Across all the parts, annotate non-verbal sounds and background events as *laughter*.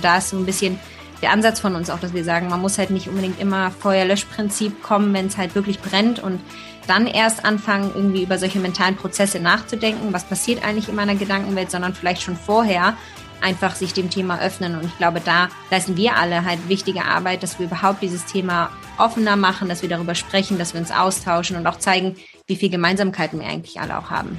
Und da ist so ein bisschen der Ansatz von uns auch, dass wir sagen, man muss halt nicht unbedingt immer Feuerlöschprinzip kommen, wenn es halt wirklich brennt und dann erst anfangen, irgendwie über solche mentalen Prozesse nachzudenken, was passiert eigentlich in meiner Gedankenwelt, sondern vielleicht schon vorher einfach sich dem Thema öffnen. Und ich glaube, da leisten wir alle halt wichtige Arbeit, dass wir überhaupt dieses Thema offener machen, dass wir darüber sprechen, dass wir uns austauschen und auch zeigen, wie viel Gemeinsamkeiten wir eigentlich alle auch haben.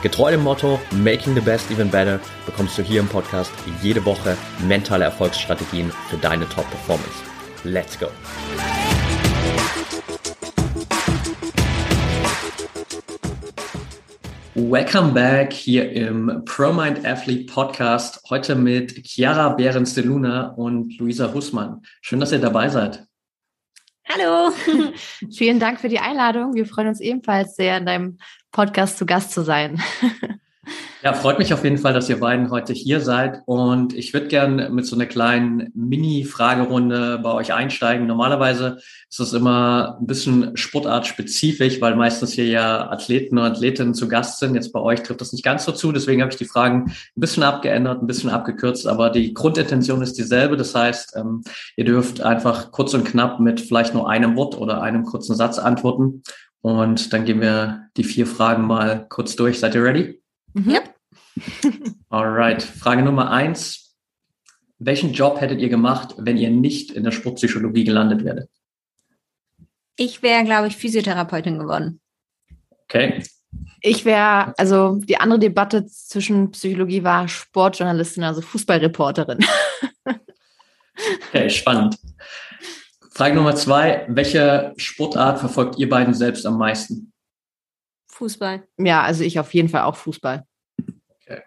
Getreu dem Motto Making the Best Even Better bekommst du hier im Podcast jede Woche mentale Erfolgsstrategien für deine Top-Performance. Let's go! Welcome back hier im ProMind Athlete Podcast. Heute mit Chiara Behrens de Luna und Luisa Hussmann. Schön, dass ihr dabei seid. Hallo. *laughs* Vielen Dank für die Einladung. Wir freuen uns ebenfalls sehr, in deinem Podcast zu Gast zu sein. *laughs* Ja, freut mich auf jeden Fall, dass ihr beiden heute hier seid. Und ich würde gerne mit so einer kleinen Mini-Fragerunde bei euch einsteigen. Normalerweise ist es immer ein bisschen sportartspezifisch, weil meistens hier ja Athleten und Athletinnen zu Gast sind. Jetzt bei euch trifft das nicht ganz so zu. Deswegen habe ich die Fragen ein bisschen abgeändert, ein bisschen abgekürzt. Aber die Grundintention ist dieselbe. Das heißt, ähm, ihr dürft einfach kurz und knapp mit vielleicht nur einem Wort oder einem kurzen Satz antworten. Und dann gehen wir die vier Fragen mal kurz durch. Seid ihr ready? Mhm. Ja. *laughs* Alright. Frage Nummer eins. Welchen Job hättet ihr gemacht, wenn ihr nicht in der Sportpsychologie gelandet werdet? Ich wäre, glaube ich, Physiotherapeutin geworden. Okay. Ich wäre, also die andere Debatte zwischen Psychologie war Sportjournalistin, also Fußballreporterin. *laughs* okay, spannend. Frage Nummer zwei. Welche Sportart verfolgt ihr beiden selbst am meisten? Fußball. Ja, also ich auf jeden Fall auch Fußball. Okay.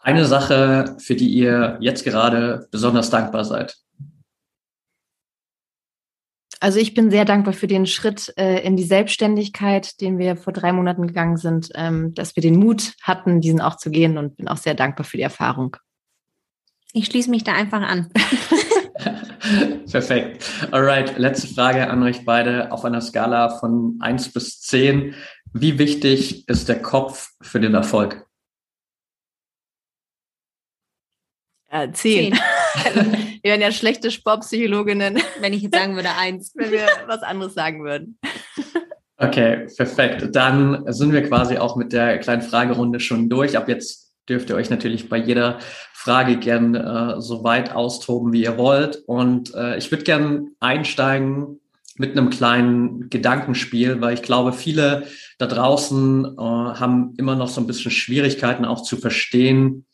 Eine Sache, für die ihr jetzt gerade besonders dankbar seid. Also ich bin sehr dankbar für den Schritt äh, in die Selbstständigkeit, den wir vor drei Monaten gegangen sind, ähm, dass wir den Mut hatten, diesen auch zu gehen und bin auch sehr dankbar für die Erfahrung. Ich schließe mich da einfach an. *laughs* *laughs* *laughs* Perfekt. Alright, letzte Frage an euch beide auf einer Skala von 1 bis 10. Wie wichtig ist der Kopf für den Erfolg? 10. 10. *laughs* wir wären ja schlechte Sportpsychologinnen. *laughs* Wenn ich jetzt sagen würde 1. Wenn wir was anderes sagen würden. Okay, perfekt. Dann sind wir quasi auch mit der kleinen Fragerunde schon durch. Ab jetzt dürft ihr euch natürlich bei jeder Frage gern äh, so weit austoben, wie ihr wollt. Und äh, ich würde gern einsteigen mit einem kleinen Gedankenspiel, weil ich glaube, viele da draußen äh, haben immer noch so ein bisschen Schwierigkeiten auch zu verstehen,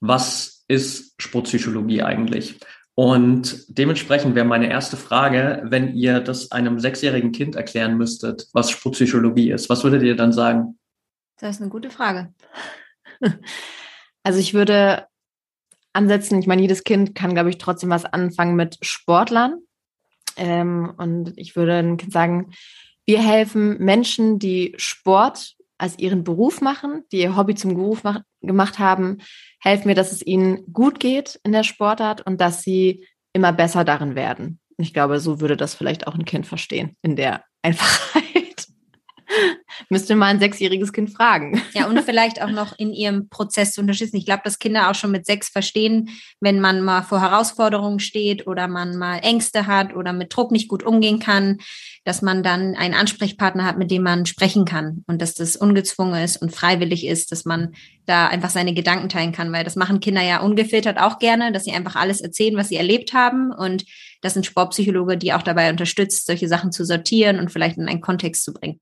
was ist Sportpsychologie eigentlich? Und dementsprechend wäre meine erste Frage, wenn ihr das einem sechsjährigen Kind erklären müsstet, was Sportpsychologie ist, was würdet ihr dann sagen? Das ist eine gute Frage. Also ich würde ansetzen, ich meine, jedes Kind kann, glaube ich, trotzdem was anfangen mit Sportlern. Ähm, und ich würde sagen, wir helfen Menschen, die Sport als ihren Beruf machen, die ihr Hobby zum Beruf mach, gemacht haben, helfen wir, dass es ihnen gut geht in der Sportart und dass sie immer besser darin werden. Ich glaube, so würde das vielleicht auch ein Kind verstehen, in der Einfachheit. *laughs* Müsste mal ein sechsjähriges Kind fragen. Ja, und vielleicht auch noch in ihrem Prozess zu unterstützen. Ich glaube, dass Kinder auch schon mit sechs verstehen, wenn man mal vor Herausforderungen steht oder man mal Ängste hat oder mit Druck nicht gut umgehen kann, dass man dann einen Ansprechpartner hat, mit dem man sprechen kann und dass das ungezwungen ist und freiwillig ist, dass man da einfach seine Gedanken teilen kann, weil das machen Kinder ja ungefiltert auch gerne, dass sie einfach alles erzählen, was sie erlebt haben und das sind Sportpsychologe, die auch dabei unterstützt, solche Sachen zu sortieren und vielleicht in einen Kontext zu bringen.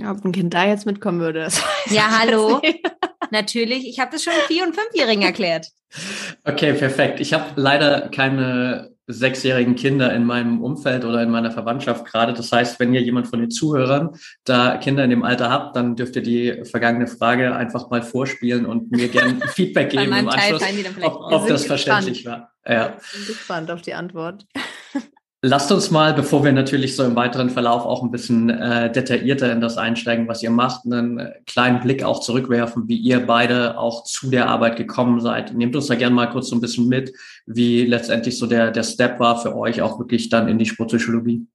Ja, ob ein Kind da jetzt mitkommen würde. *laughs* ja, hallo. Natürlich. Ich habe das schon Vier- und Fünfjährigen erklärt. Okay, perfekt. Ich habe leider keine sechsjährigen Kinder in meinem Umfeld oder in meiner Verwandtschaft gerade. Das heißt, wenn ihr jemand von den Zuhörern da Kinder in dem Alter habt, dann dürft ihr die vergangene Frage einfach mal vorspielen und mir gerne *laughs* Feedback geben im Anschluss, ob, ob das verständlich war. Ja. Ich bin gespannt auf die Antwort. Lasst uns mal, bevor wir natürlich so im weiteren Verlauf auch ein bisschen äh, detaillierter in das einsteigen, was ihr macht, einen kleinen Blick auch zurückwerfen, wie ihr beide auch zu der Arbeit gekommen seid. Nehmt uns da gerne mal kurz so ein bisschen mit, wie letztendlich so der, der Step war für euch auch wirklich dann in die Sportpsychologie.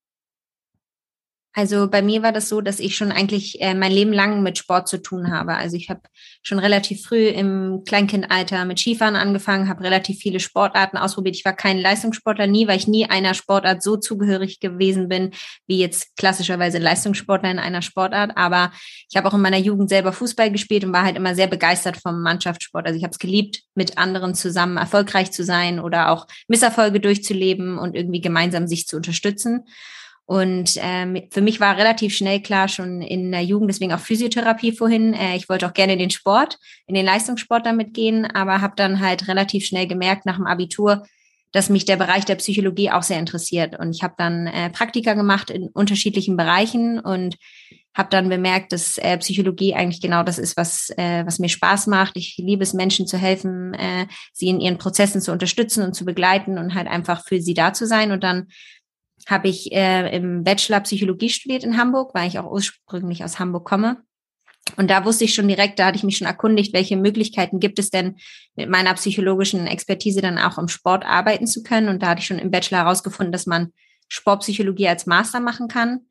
Also bei mir war das so, dass ich schon eigentlich äh, mein Leben lang mit Sport zu tun habe. Also ich habe schon relativ früh im Kleinkindalter mit Skifahren angefangen, habe relativ viele Sportarten ausprobiert. Ich war kein Leistungssportler nie, weil ich nie einer Sportart so zugehörig gewesen bin, wie jetzt klassischerweise Leistungssportler in einer Sportart. Aber ich habe auch in meiner Jugend selber Fußball gespielt und war halt immer sehr begeistert vom Mannschaftssport. Also ich habe es geliebt, mit anderen zusammen erfolgreich zu sein oder auch Misserfolge durchzuleben und irgendwie gemeinsam sich zu unterstützen. Und ähm, für mich war relativ schnell klar, schon in der Jugend, deswegen auch Physiotherapie vorhin. Äh, ich wollte auch gerne in den Sport, in den Leistungssport damit gehen, aber habe dann halt relativ schnell gemerkt nach dem Abitur, dass mich der Bereich der Psychologie auch sehr interessiert. Und ich habe dann äh, Praktika gemacht in unterschiedlichen Bereichen und habe dann bemerkt, dass äh, Psychologie eigentlich genau das ist, was, äh, was mir Spaß macht. Ich liebe es, Menschen zu helfen, äh, sie in ihren Prozessen zu unterstützen und zu begleiten und halt einfach für sie da zu sein. Und dann habe ich äh, im Bachelor Psychologie studiert in Hamburg, weil ich auch ursprünglich aus Hamburg komme. Und da wusste ich schon direkt, da hatte ich mich schon erkundigt, welche Möglichkeiten gibt es denn mit meiner psychologischen Expertise dann auch im Sport arbeiten zu können. Und da hatte ich schon im Bachelor herausgefunden, dass man Sportpsychologie als Master machen kann.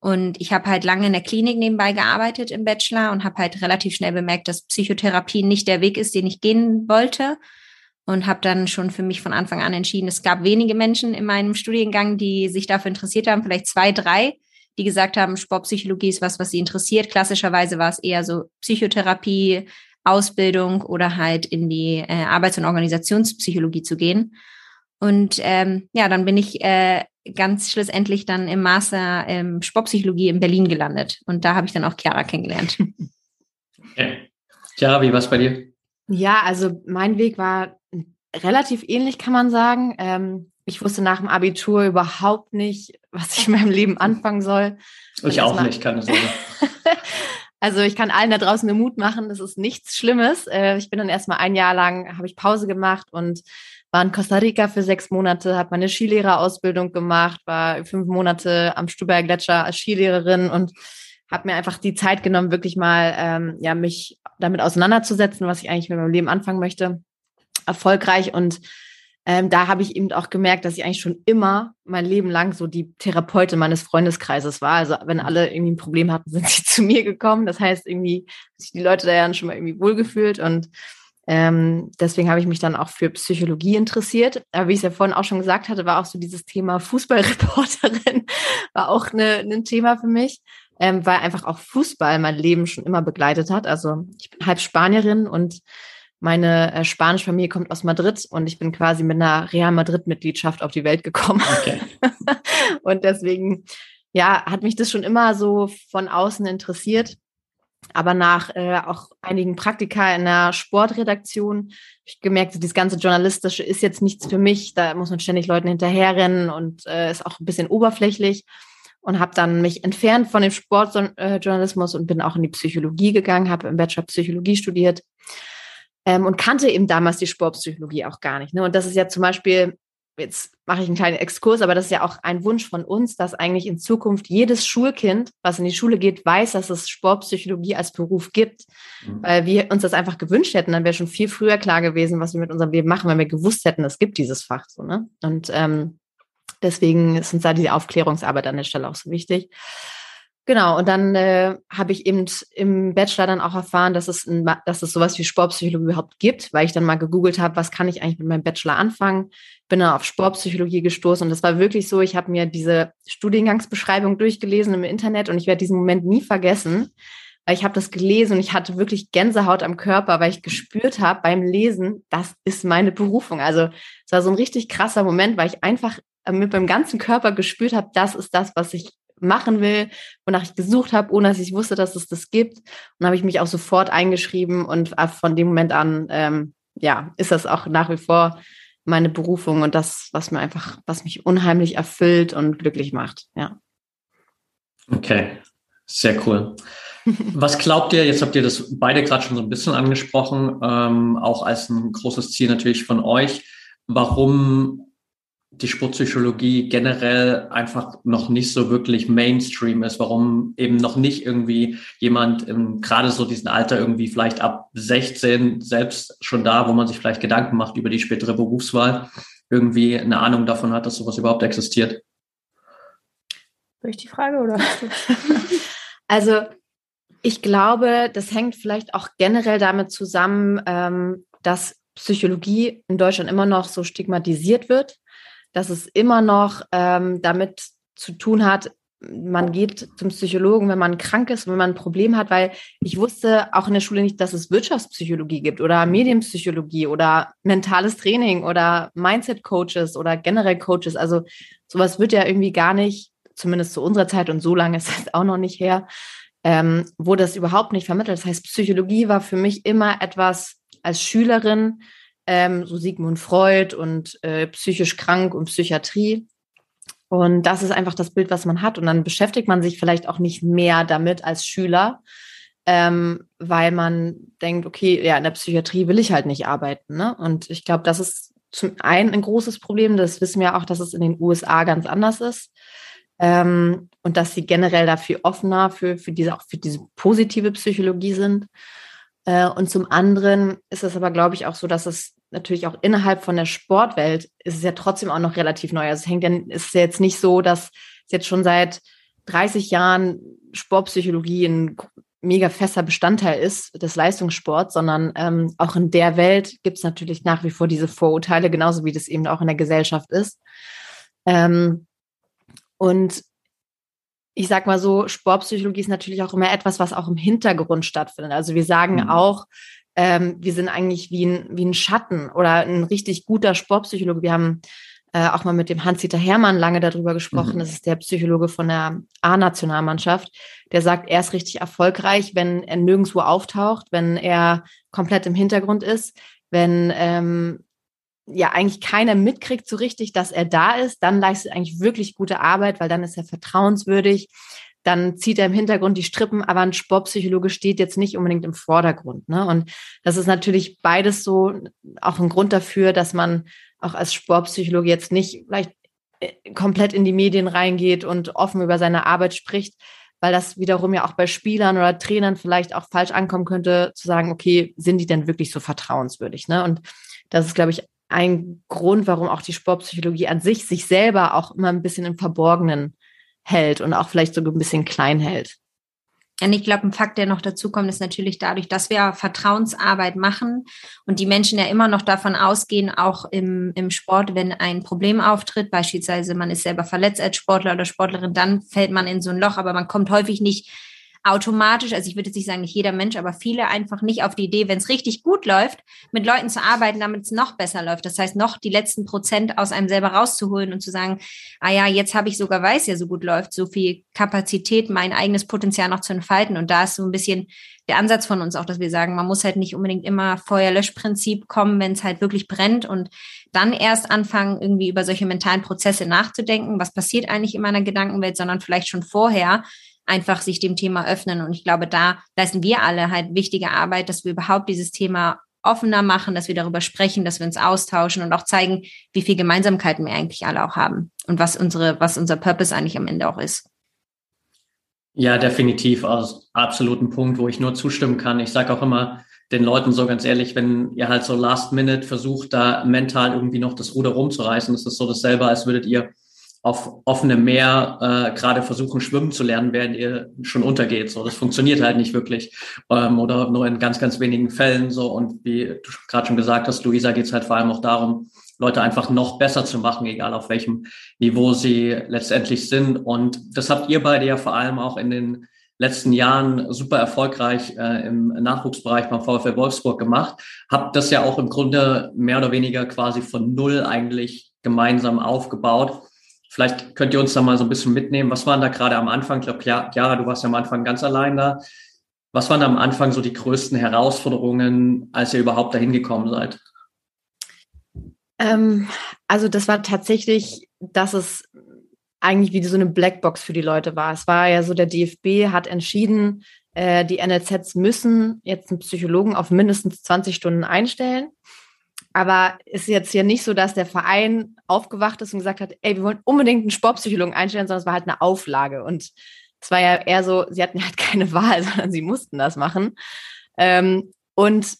Und ich habe halt lange in der Klinik nebenbei gearbeitet im Bachelor und habe halt relativ schnell bemerkt, dass Psychotherapie nicht der Weg ist, den ich gehen wollte und habe dann schon für mich von Anfang an entschieden, es gab wenige Menschen in meinem Studiengang, die sich dafür interessiert haben, vielleicht zwei, drei, die gesagt haben, Sportpsychologie ist was, was sie interessiert. Klassischerweise war es eher so Psychotherapie, Ausbildung oder halt in die äh, Arbeits- und Organisationspsychologie zu gehen. Und ähm, ja, dann bin ich äh, ganz schlussendlich dann im Master ähm, Sportpsychologie in Berlin gelandet. Und da habe ich dann auch Chiara kennengelernt. *laughs* Okay. Chiara, wie war es bei dir? Ja, also mein Weg war relativ ähnlich, kann man sagen. Ähm, ich wusste nach dem Abitur überhaupt nicht, was ich in meinem Leben *laughs* anfangen soll. Ich auch nicht, keine Sorge. *laughs* also ich kann allen da draußen den Mut machen, das ist nichts Schlimmes. Äh, ich bin dann erstmal ein Jahr lang, habe ich Pause gemacht und war in Costa Rica für sechs Monate, habe meine Skilehrerausbildung gemacht, war fünf Monate am Stuber Gletscher als Skilehrerin und habe mir einfach die Zeit genommen, wirklich mal ähm, ja mich damit auseinanderzusetzen, was ich eigentlich mit meinem Leben anfangen möchte erfolgreich und ähm, da habe ich eben auch gemerkt, dass ich eigentlich schon immer mein Leben lang so die Therapeutin meines Freundeskreises war. Also wenn alle irgendwie ein Problem hatten, *laughs* sind sie zu mir gekommen. Das heißt irgendwie, sich die Leute da ja schon mal irgendwie wohlgefühlt und ähm, deswegen habe ich mich dann auch für Psychologie interessiert. Aber wie ich es ja vorhin auch schon gesagt hatte, war auch so dieses Thema Fußballreporterin *laughs* war auch eine, ein Thema für mich, ähm, weil einfach auch Fußball mein Leben schon immer begleitet hat. Also ich bin halb Spanierin und meine äh, spanische Familie kommt aus Madrid und ich bin quasi mit einer Real Madrid-Mitgliedschaft auf die Welt gekommen. Okay. *laughs* und deswegen, ja, hat mich das schon immer so von außen interessiert. Aber nach äh, auch einigen Praktika in der Sportredaktion habe ich gemerkt, dieses ganze Journalistische ist jetzt nichts für mich. Da muss man ständig Leuten hinterherrennen und äh, ist auch ein bisschen oberflächlich. Und habe dann mich entfernt von dem Sportjournalismus und bin auch in die Psychologie gegangen, habe im Bachelor Psychologie studiert ähm, und kannte eben damals die Sportpsychologie auch gar nicht. Ne? Und das ist ja zum Beispiel, jetzt mache ich einen kleinen Exkurs, aber das ist ja auch ein Wunsch von uns, dass eigentlich in Zukunft jedes Schulkind, was in die Schule geht, weiß, dass es Sportpsychologie als Beruf gibt, mhm. weil wir uns das einfach gewünscht hätten, dann wäre schon viel früher klar gewesen, was wir mit unserem Leben machen, wenn wir gewusst hätten, es gibt dieses Fach so. Ne? Und ähm, deswegen ist uns da diese Aufklärungsarbeit an der Stelle auch so wichtig. Genau, und dann äh, habe ich eben im Bachelor dann auch erfahren, dass es, ein, dass es sowas wie Sportpsychologie überhaupt gibt, weil ich dann mal gegoogelt habe, was kann ich eigentlich mit meinem Bachelor anfangen. Bin dann auf Sportpsychologie gestoßen und das war wirklich so, ich habe mir diese Studiengangsbeschreibung durchgelesen im Internet und ich werde diesen Moment nie vergessen, weil ich habe das gelesen und ich hatte wirklich Gänsehaut am Körper, weil ich gespürt habe beim Lesen, das ist meine Berufung. Also es war so ein richtig krasser Moment, weil ich einfach mit meinem ganzen Körper gespürt habe, das ist das, was ich machen will, wonach ich gesucht habe, ohne dass ich wusste, dass es das gibt. Und habe ich mich auch sofort eingeschrieben und von dem Moment an, ähm, ja, ist das auch nach wie vor meine Berufung und das, was mir einfach, was mich unheimlich erfüllt und glücklich macht. Ja. Okay, sehr cool. Was glaubt ihr, jetzt habt ihr das beide gerade schon so ein bisschen angesprochen, ähm, auch als ein großes Ziel natürlich von euch, warum die Sportpsychologie generell einfach noch nicht so wirklich Mainstream ist, warum eben noch nicht irgendwie jemand im, gerade so diesen Alter irgendwie vielleicht ab 16 selbst schon da, wo man sich vielleicht Gedanken macht über die spätere Berufswahl, irgendwie eine Ahnung davon hat, dass sowas überhaupt existiert. Durch die Frage oder? *laughs* also ich glaube, das hängt vielleicht auch generell damit zusammen, ähm, dass Psychologie in Deutschland immer noch so stigmatisiert wird dass es immer noch ähm, damit zu tun hat, man geht zum Psychologen, wenn man krank ist, wenn man ein Problem hat, weil ich wusste auch in der Schule nicht, dass es Wirtschaftspsychologie gibt oder Medienpsychologie oder mentales Training oder Mindset-Coaches oder generell Coaches. Also sowas wird ja irgendwie gar nicht, zumindest zu unserer Zeit und so lange ist es auch noch nicht her, ähm, wurde das überhaupt nicht vermittelt. Das heißt, Psychologie war für mich immer etwas als Schülerin, ähm, so Sigmund Freud und äh, psychisch krank und Psychiatrie. Und das ist einfach das Bild, was man hat. Und dann beschäftigt man sich vielleicht auch nicht mehr damit als Schüler, ähm, weil man denkt, okay, ja, in der Psychiatrie will ich halt nicht arbeiten. Ne? Und ich glaube, das ist zum einen ein großes Problem. Das wissen wir auch, dass es in den USA ganz anders ist. Ähm, und dass sie generell dafür offener für, für diese, auch für diese positive Psychologie sind. Äh, und zum anderen ist es aber, glaube ich, auch so, dass es natürlich auch innerhalb von der Sportwelt ist es ja trotzdem auch noch relativ neu. Also es hängt ja, ist ja jetzt nicht so, dass es jetzt schon seit 30 Jahren Sportpsychologie ein mega fester Bestandteil ist des Leistungssports, sondern ähm, auch in der Welt gibt es natürlich nach wie vor diese Vorurteile, genauso wie das eben auch in der Gesellschaft ist. Ähm, und ich sag mal so, Sportpsychologie ist natürlich auch immer etwas, was auch im Hintergrund stattfindet. Also wir sagen mhm. auch, ähm, wir sind eigentlich wie ein, wie ein Schatten oder ein richtig guter Sportpsychologe. Wir haben äh, auch mal mit dem Hans-Dieter Hermann lange darüber gesprochen. Mhm. Das ist der Psychologe von der A-Nationalmannschaft. Der sagt, er ist richtig erfolgreich, wenn er nirgendwo auftaucht, wenn er komplett im Hintergrund ist, wenn ähm, ja eigentlich keiner mitkriegt so richtig, dass er da ist, dann leistet er eigentlich wirklich gute Arbeit, weil dann ist er vertrauenswürdig dann zieht er im Hintergrund die Strippen, aber ein Sportpsychologe steht jetzt nicht unbedingt im Vordergrund. Ne? Und das ist natürlich beides so auch ein Grund dafür, dass man auch als Sportpsychologe jetzt nicht vielleicht äh, komplett in die Medien reingeht und offen über seine Arbeit spricht, weil das wiederum ja auch bei Spielern oder Trainern vielleicht auch falsch ankommen könnte, zu sagen, okay, sind die denn wirklich so vertrauenswürdig? Ne? Und das ist, glaube ich, ein Grund, warum auch die Sportpsychologie an sich sich selber auch immer ein bisschen im Verborgenen hält und auch vielleicht sogar ein bisschen klein hält. Und ich glaube, ein Fakt, der noch dazu kommt, ist natürlich dadurch, dass wir Vertrauensarbeit machen und die Menschen ja immer noch davon ausgehen, auch im, im Sport, wenn ein Problem auftritt, beispielsweise man ist selber verletzt als Sportler oder Sportlerin, dann fällt man in so ein Loch, aber man kommt häufig nicht automatisch, also ich würde jetzt nicht sagen, nicht jeder Mensch, aber viele einfach nicht auf die Idee, wenn es richtig gut läuft, mit Leuten zu arbeiten, damit es noch besser läuft. Das heißt, noch die letzten Prozent aus einem selber rauszuholen und zu sagen, ah ja, jetzt habe ich sogar, weiß ja so gut läuft, so viel Kapazität, mein eigenes Potenzial noch zu entfalten. Und da ist so ein bisschen der Ansatz von uns auch, dass wir sagen, man muss halt nicht unbedingt immer Feuerlöschprinzip kommen, wenn es halt wirklich brennt und dann erst anfangen, irgendwie über solche mentalen Prozesse nachzudenken. Was passiert eigentlich in meiner Gedankenwelt, sondern vielleicht schon vorher einfach sich dem Thema öffnen. Und ich glaube, da leisten wir alle halt wichtige Arbeit, dass wir überhaupt dieses Thema offener machen, dass wir darüber sprechen, dass wir uns austauschen und auch zeigen, wie viel Gemeinsamkeiten wir eigentlich alle auch haben und was unsere, was unser Purpose eigentlich am Ende auch ist. Ja, definitiv. Also absoluten Punkt, wo ich nur zustimmen kann. Ich sage auch immer den Leuten so ganz ehrlich, wenn ihr halt so last minute versucht, da mental irgendwie noch das Ruder rumzureißen, ist das so dasselbe, als würdet ihr auf offenem Meer äh, gerade versuchen, schwimmen zu lernen, während ihr schon untergeht. So, das funktioniert halt nicht wirklich. Ähm, oder nur in ganz, ganz wenigen Fällen so. Und wie du gerade schon gesagt hast, Luisa, geht es halt vor allem auch darum, Leute einfach noch besser zu machen, egal auf welchem Niveau sie letztendlich sind. Und das habt ihr beide ja vor allem auch in den letzten Jahren super erfolgreich äh, im Nachwuchsbereich beim VfL Wolfsburg gemacht. Habt das ja auch im Grunde mehr oder weniger quasi von null eigentlich gemeinsam aufgebaut. Vielleicht könnt ihr uns da mal so ein bisschen mitnehmen. Was waren da gerade am Anfang? Ich glaube, Chiara, du warst ja am Anfang ganz allein da. Was waren da am Anfang so die größten Herausforderungen, als ihr überhaupt dahin gekommen seid? Ähm, also das war tatsächlich, dass es eigentlich wie so eine Blackbox für die Leute war. Es war ja so, der DFB hat entschieden, äh, die NLZs müssen jetzt einen Psychologen auf mindestens 20 Stunden einstellen. Aber es ist jetzt ja nicht so, dass der Verein aufgewacht ist und gesagt hat, ey, wir wollen unbedingt einen Sportpsychologen einstellen, sondern es war halt eine Auflage. Und es war ja eher so, sie hatten *laughs* halt keine Wahl, sondern sie mussten das machen. Ähm, und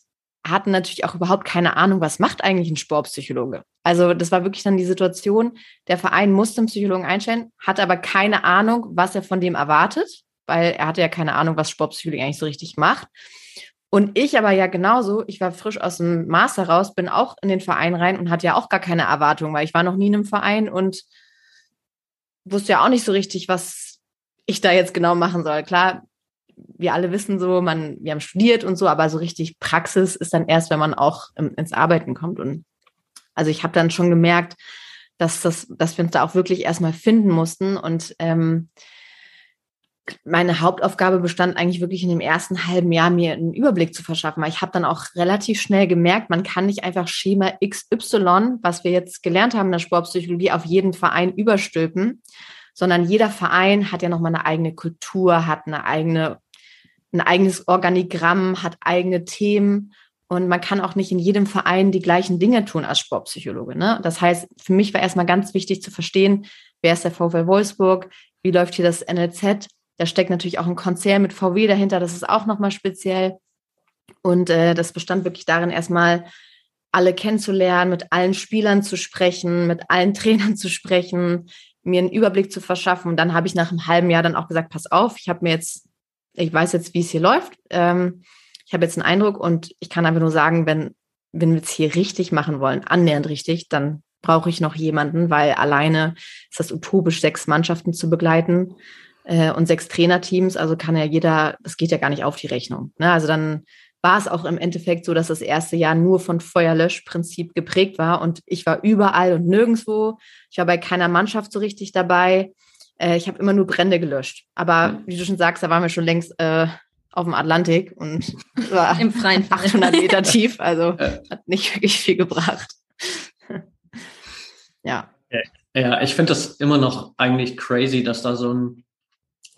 hatten natürlich auch überhaupt keine Ahnung, was macht eigentlich ein Sportpsychologe. Also das war wirklich dann die Situation, der Verein musste einen Psychologen einstellen, hatte aber keine Ahnung, was er von dem erwartet, weil er hatte ja keine Ahnung, was Sportpsychologie eigentlich so richtig macht. Und ich aber ja genauso, ich war frisch aus dem Master raus, bin auch in den Verein rein und hatte ja auch gar keine Erwartung, weil ich war noch nie in einem Verein und wusste ja auch nicht so richtig, was ich da jetzt genau machen soll. Klar, wir alle wissen so, man, wir haben studiert und so, aber so richtig Praxis ist dann erst, wenn man auch ins Arbeiten kommt. Und also ich habe dann schon gemerkt, dass das, dass wir uns da auch wirklich erstmal finden mussten. Und ähm, meine Hauptaufgabe bestand eigentlich wirklich in dem ersten halben Jahr, mir einen Überblick zu verschaffen. Weil ich habe dann auch relativ schnell gemerkt, man kann nicht einfach Schema XY, was wir jetzt gelernt haben in der Sportpsychologie, auf jeden Verein überstülpen, sondern jeder Verein hat ja nochmal eine eigene Kultur, hat eine eigene, ein eigenes Organigramm, hat eigene Themen. Und man kann auch nicht in jedem Verein die gleichen Dinge tun als Sportpsychologe. Ne? Das heißt, für mich war erstmal ganz wichtig zu verstehen, wer ist der VfL Wolfsburg, wie läuft hier das NLZ, da steckt natürlich auch ein Konzern mit VW dahinter, das ist auch nochmal speziell. Und äh, das bestand wirklich darin, erstmal alle kennenzulernen, mit allen Spielern zu sprechen, mit allen *laughs* Trainern zu sprechen, mir einen Überblick zu verschaffen. Und dann habe ich nach einem halben Jahr dann auch gesagt, pass auf, ich habe mir jetzt, ich weiß jetzt, wie es hier läuft. Ähm, ich habe jetzt einen Eindruck und ich kann einfach nur sagen, wenn, wenn wir es hier richtig machen wollen, annähernd richtig, dann brauche ich noch jemanden, weil alleine ist das utopisch, sechs Mannschaften zu begleiten äh, und sechs Trainerteams, also kann ja jeder, das geht ja gar nicht auf die Rechnung. Ne? Also dann war es auch im Endeffekt so, dass das erste Jahr nur von Feuerlöschprinzip geprägt war und ich war überall und nirgendwo. Ich war bei keiner Mannschaft so richtig dabei. Äh, ich habe immer nur Brände gelöscht. Aber wie du schon sagst, da waren wir schon längst äh, auf dem Atlantik und war im freien 800 Meter *laughs* tief, also hat nicht wirklich viel gebracht. *laughs* ja. Ja, ich finde das immer noch eigentlich crazy, dass da so ein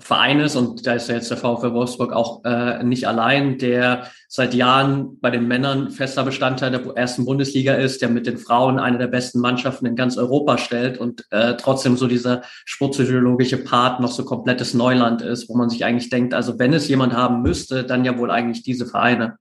Verein ist, und da ist ja jetzt der VfL Wolfsburg auch äh, nicht allein, der seit Jahren bei den Männern fester Bestandteil der ersten Bundesliga ist, der mit den Frauen eine der besten Mannschaften in ganz Europa stellt und äh, trotzdem so dieser sportpsychologische Part noch so komplettes Neuland ist, wo man sich eigentlich denkt, also wenn es jemand haben müsste, dann ja wohl eigentlich diese Vereine.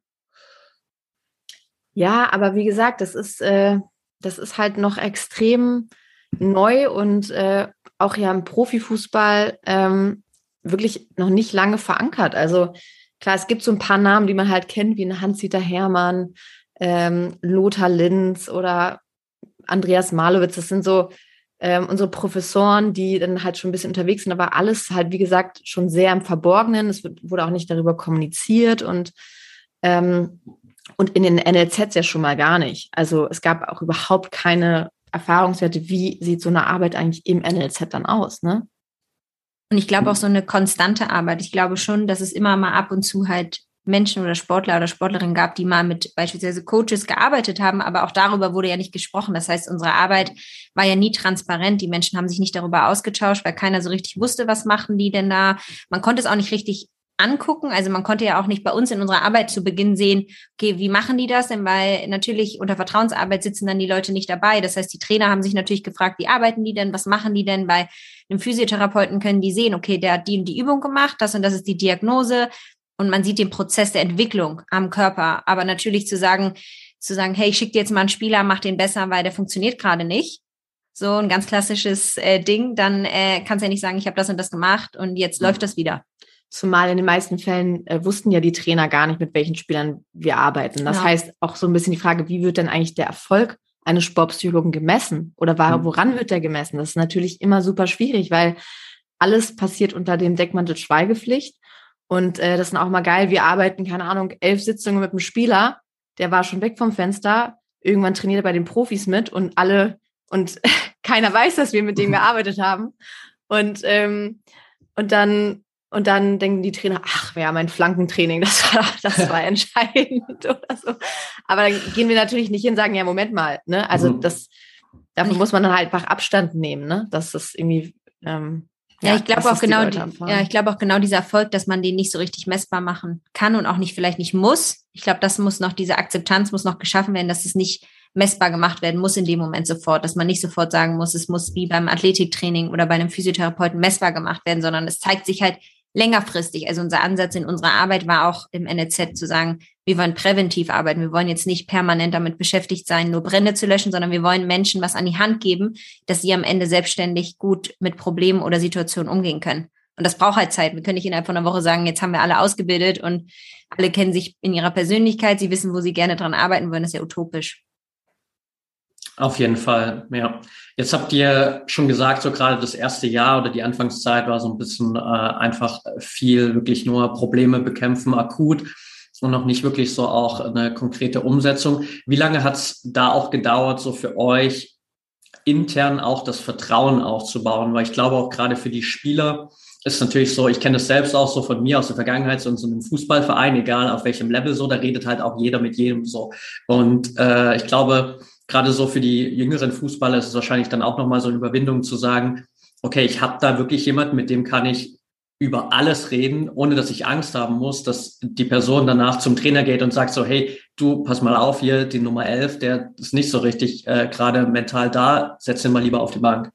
Ja, aber wie gesagt, das ist, äh, das ist halt noch extrem neu und äh, auch ja im Profifußball ähm, wirklich noch nicht lange verankert. Also klar, es gibt so ein paar Namen, die man halt kennt, wie Hans-Dieter Hermann, ähm, Lothar Linz oder Andreas Malowitz. Das sind so ähm, unsere Professoren, die dann halt schon ein bisschen unterwegs sind, aber alles halt, wie gesagt, schon sehr im Verborgenen. Es wurde auch nicht darüber kommuniziert und ähm, und in den NLZs ja schon mal gar nicht. Also es gab auch überhaupt keine Erfahrungswerte, wie sieht so eine Arbeit eigentlich im NLZ dann aus, ne? Und ich glaube auch so eine konstante Arbeit. Ich glaube schon, dass es immer mal ab und zu halt Menschen oder Sportler oder Sportlerinnen gab, die mal mit beispielsweise Coaches gearbeitet haben, aber auch darüber wurde ja nicht gesprochen. Das heißt, unsere Arbeit war ja nie transparent. Die Menschen haben sich nicht darüber ausgetauscht, weil keiner so richtig wusste, was machen die denn da. Man konnte es auch nicht richtig angucken. Also man konnte ja auch nicht bei uns in unserer Arbeit zu Beginn sehen, okay, wie machen die das denn? Weil natürlich unter Vertrauensarbeit sitzen dann die Leute nicht dabei. Das heißt, die Trainer haben sich natürlich gefragt, wie arbeiten die denn? Was machen die denn? Bei einem Physiotherapeuten können die sehen, okay, der hat die und die Übung gemacht, das und das ist die Diagnose. Und man sieht den Prozess der Entwicklung am Körper. Aber natürlich zu sagen, zu sagen, hey, ich schicke dir jetzt mal einen Spieler, mach den besser, weil der funktioniert gerade nicht. So ein ganz klassisches äh, Ding, dann äh, kannst du ja nicht sagen, ich habe das und das gemacht und jetzt mhm. läuft das wieder. Zumal in den meisten Fällen äh, wussten ja die Trainer gar nicht, mit welchen Spielern wir arbeiten. Das ja. heißt auch so ein bisschen die Frage, wie wird denn eigentlich der Erfolg eines Sportpsychologen gemessen? Oder war, mhm. woran wird der gemessen? Das ist natürlich immer super schwierig, weil alles passiert unter dem Deckmantel Schweigepflicht. Und äh, das ist auch mal geil. Wir arbeiten, keine Ahnung, elf Sitzungen mit einem Spieler, der war schon weg vom Fenster. Irgendwann trainiert er bei den Profis mit und alle und *laughs* keiner weiß, dass wir mit dem *laughs* gearbeitet haben. Und ähm, und dann Und dann denken die Trainer, ach, wäre mein Flankentraining, *laughs* das war, das war entscheidend *laughs* oder so. Aber dann gehen wir natürlich nicht hin und sagen, ja, Moment mal, ne? Also mhm. das, dafür muss man dann halt einfach Abstand nehmen, ne? Das ist irgendwie, ähm, ja, ja, ich glaube auch genau, die, ja, ich glaube auch genau dieser Erfolg, dass man den nicht so richtig messbar machen kann und auch nicht vielleicht nicht muss. Ich glaube, das muss noch diese Akzeptanz muss noch geschaffen werden, dass es nicht messbar gemacht werden muss in dem Moment sofort, dass man nicht sofort sagen muss, es muss wie beim Athletiktraining oder bei einem Physiotherapeuten messbar gemacht werden, sondern es zeigt sich halt längerfristig. Also unser Ansatz in unserer Arbeit war auch im NEZ zu sagen, wir wollen präventiv arbeiten. Wir wollen jetzt nicht permanent damit beschäftigt sein, nur Brände zu löschen, sondern wir wollen Menschen was an die Hand geben, dass sie am Ende selbstständig gut mit Problemen oder Situationen umgehen können. Und das braucht halt Zeit. Wir können nicht innerhalb von einer Woche sagen, jetzt haben wir alle ausgebildet und alle kennen sich in ihrer Persönlichkeit, sie wissen, wo sie gerne dran arbeiten wollen. Das ist ja utopisch. Auf jeden Fall, ja. Jetzt habt ihr schon gesagt, so gerade das erste Jahr oder die Anfangszeit war so ein bisschen äh, einfach viel wirklich nur Probleme bekämpfen, akut und noch nicht wirklich so auch eine konkrete Umsetzung. Wie lange hat es da auch gedauert, so für euch intern auch das Vertrauen aufzubauen? Weil ich glaube auch gerade für die Spieler ist natürlich so, ich kenne das selbst auch so von mir aus der Vergangenheit, so in so einem Fußballverein, egal auf welchem Level so, da redet halt auch jeder mit jedem so. Und äh, ich glaube, gerade so für die jüngeren Fußballer ist es wahrscheinlich dann auch nochmal so eine Überwindung zu sagen, okay, ich habe da wirklich jemanden, mit dem kann ich über alles reden, ohne dass ich Angst haben muss, dass die Person danach zum Trainer geht und sagt so, hey, du, pass mal auf hier, die Nummer 11, der ist nicht so richtig äh, gerade mental da, setz ihn mal lieber auf die Bank.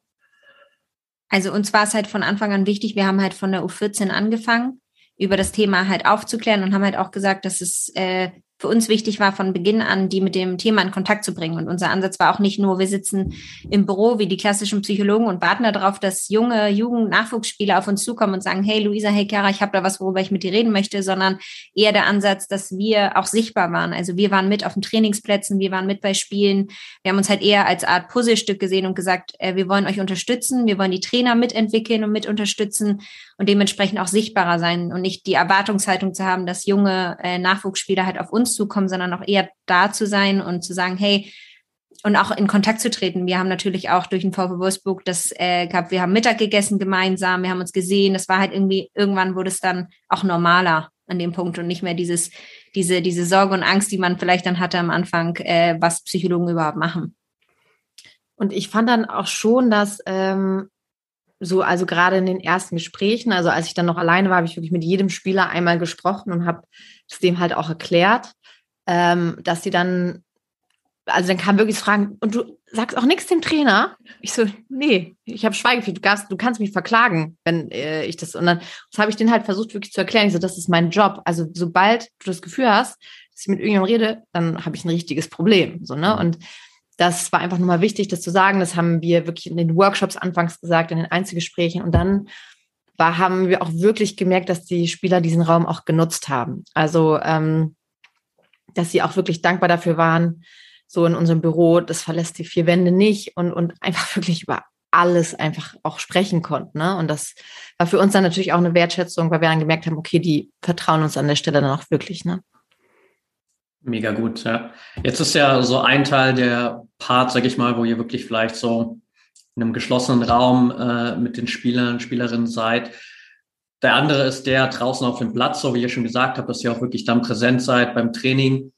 Also uns war es halt von Anfang an wichtig, wir haben halt von der U14 angefangen, über das Thema halt aufzuklären und haben halt auch gesagt, dass es äh, für uns wichtig war, von Beginn an die mit dem Thema in Kontakt zu bringen. Und unser Ansatz war auch nicht nur, wir sitzen im Büro wie die klassischen Psychologen und warten darauf, dass junge Jugend-Nachwuchsspieler auf uns zukommen und sagen, hey Luisa, hey Kara, ich habe da was, worüber ich mit dir reden möchte, sondern eher der Ansatz, dass wir auch sichtbar waren. Also wir waren mit auf den Trainingsplätzen, wir waren mit bei Spielen. Wir haben uns halt eher als Art Puzzlestück gesehen und gesagt, äh, wir wollen euch unterstützen, wir wollen die Trainer mitentwickeln und mit unterstützen und dementsprechend auch sichtbarer sein und nicht die Erwartungshaltung zu haben, dass junge äh, Nachwuchsspieler halt auf uns zukommen, sondern auch eher da zu sein und zu sagen, hey, und auch in Kontakt zu treten. Wir haben natürlich auch durch den VfB Wolfsburg das äh, gehabt, wir haben Mittag gegessen gemeinsam, wir haben uns gesehen. Das war halt irgendwie, irgendwann wurde es dann auch normaler an dem Punkt und nicht mehr dieses, diese, diese Sorge und Angst, die man vielleicht dann hatte am Anfang, äh, was Psychologen überhaupt machen. Und ich fand dann auch schon, dass ähm, so, also gerade in den ersten Gesprächen, also als ich dann noch alleine war, habe ich wirklich mit jedem Spieler einmal gesprochen und habe es dem halt auch erklärt, ähm, dass sie dann, also dann kam wirklich Fragen, und du sagst auch nichts dem Trainer? Ich so, nee, ich habe Schweigepflicht, du kannst, du kannst mich verklagen, wenn äh, ich das, und dann das habe ich den halt versucht wirklich zu erklären. Ich so, das ist mein Job. Also sobald du das Gefühl hast, dass ich mit irgendjemandem rede, dann habe ich ein richtiges Problem. So, ne? Und das war einfach nur mal wichtig, das zu sagen. Das haben wir wirklich in den Workshops anfangs gesagt, in den Einzelgesprächen. Und dann war, haben wir auch wirklich gemerkt, dass die Spieler diesen Raum auch genutzt haben. Also, ähm, dass sie auch wirklich dankbar dafür waren, so in unserem Büro, das verlässt die vier Wände nicht und, und *laughs* einfach wirklich über alles einfach auch sprechen konnten. Ne? Und das war für uns dann natürlich auch eine Wertschätzung, weil wir dann gemerkt haben, okay, die vertrauen uns an der Stelle dann auch wirklich. Ne? Mega gut, ja. Jetzt ist ja so ein Teil der Part, sag ich mal, wo ihr wirklich vielleicht so in einem geschlossenen Raum äh, mit den Spielern Spielerinnen seid. Der andere ist der draußen auf dem Platz, so wie ihr schon gesagt habt, dass ihr auch wirklich dann präsent seid beim Training.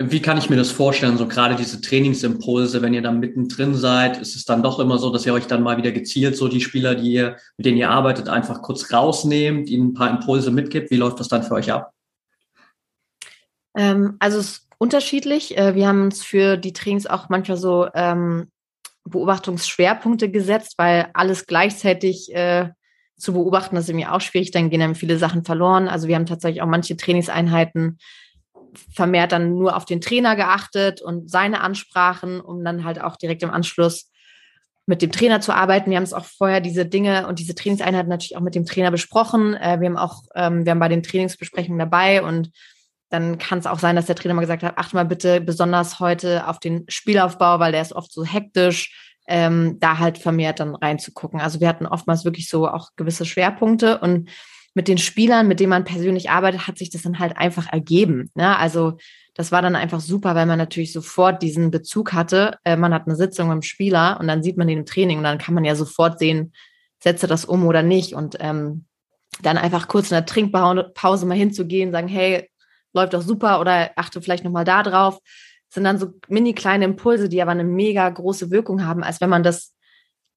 Wie kann ich mir das vorstellen, so gerade diese Trainingsimpulse, wenn ihr dann mittendrin seid, ist es dann doch immer so, dass ihr euch dann mal wieder gezielt so die Spieler, die ihr, mit denen ihr arbeitet, einfach kurz rausnehmt, ihnen ein paar Impulse mitgibt. Wie läuft das dann für euch ab? Ähm, also es ist unterschiedlich. Äh, wir haben uns für die Trainings auch manchmal so ähm, Beobachtungsschwerpunkte gesetzt, weil alles gleichzeitig äh, zu beobachten, das ist irgendwie auch schwierig, dann gehen dann viele Sachen verloren. Also wir haben tatsächlich auch manche Trainingseinheiten vermehrt dann nur auf den Trainer geachtet und seine Ansprachen, um dann halt auch direkt im Anschluss mit dem Trainer zu arbeiten. Wir haben es auch vorher diese Dinge und diese Trainingseinheiten natürlich auch mit dem Trainer besprochen. Äh, wir haben auch, ähm, wir haben bei den Trainingsbesprechungen dabei und dann kann es auch sein, dass der Trainer mal gesagt hat, achte mal bitte besonders heute auf den Spielaufbau, weil der ist oft so hektisch, ähm, da halt vermehrt dann reinzugucken. Also wir hatten oftmals wirklich so auch gewisse Schwerpunkte und mit den Spielern, mit denen man persönlich arbeitet, hat sich das dann halt einfach ergeben. Ne? Also das war dann einfach super, weil man natürlich sofort diesen Bezug hatte. Äh, man hat eine Sitzung mit dem Spieler und dann sieht man den im Training und dann kann man ja sofort sehen, setze das um oder nicht. Und ähm, dann einfach kurz in der Trinkpause mal hinzugehen, sagen, hey, läuft doch super oder achte vielleicht nochmal da drauf. Das sind dann so mini kleine Impulse, die aber eine mega große Wirkung haben, als wenn man das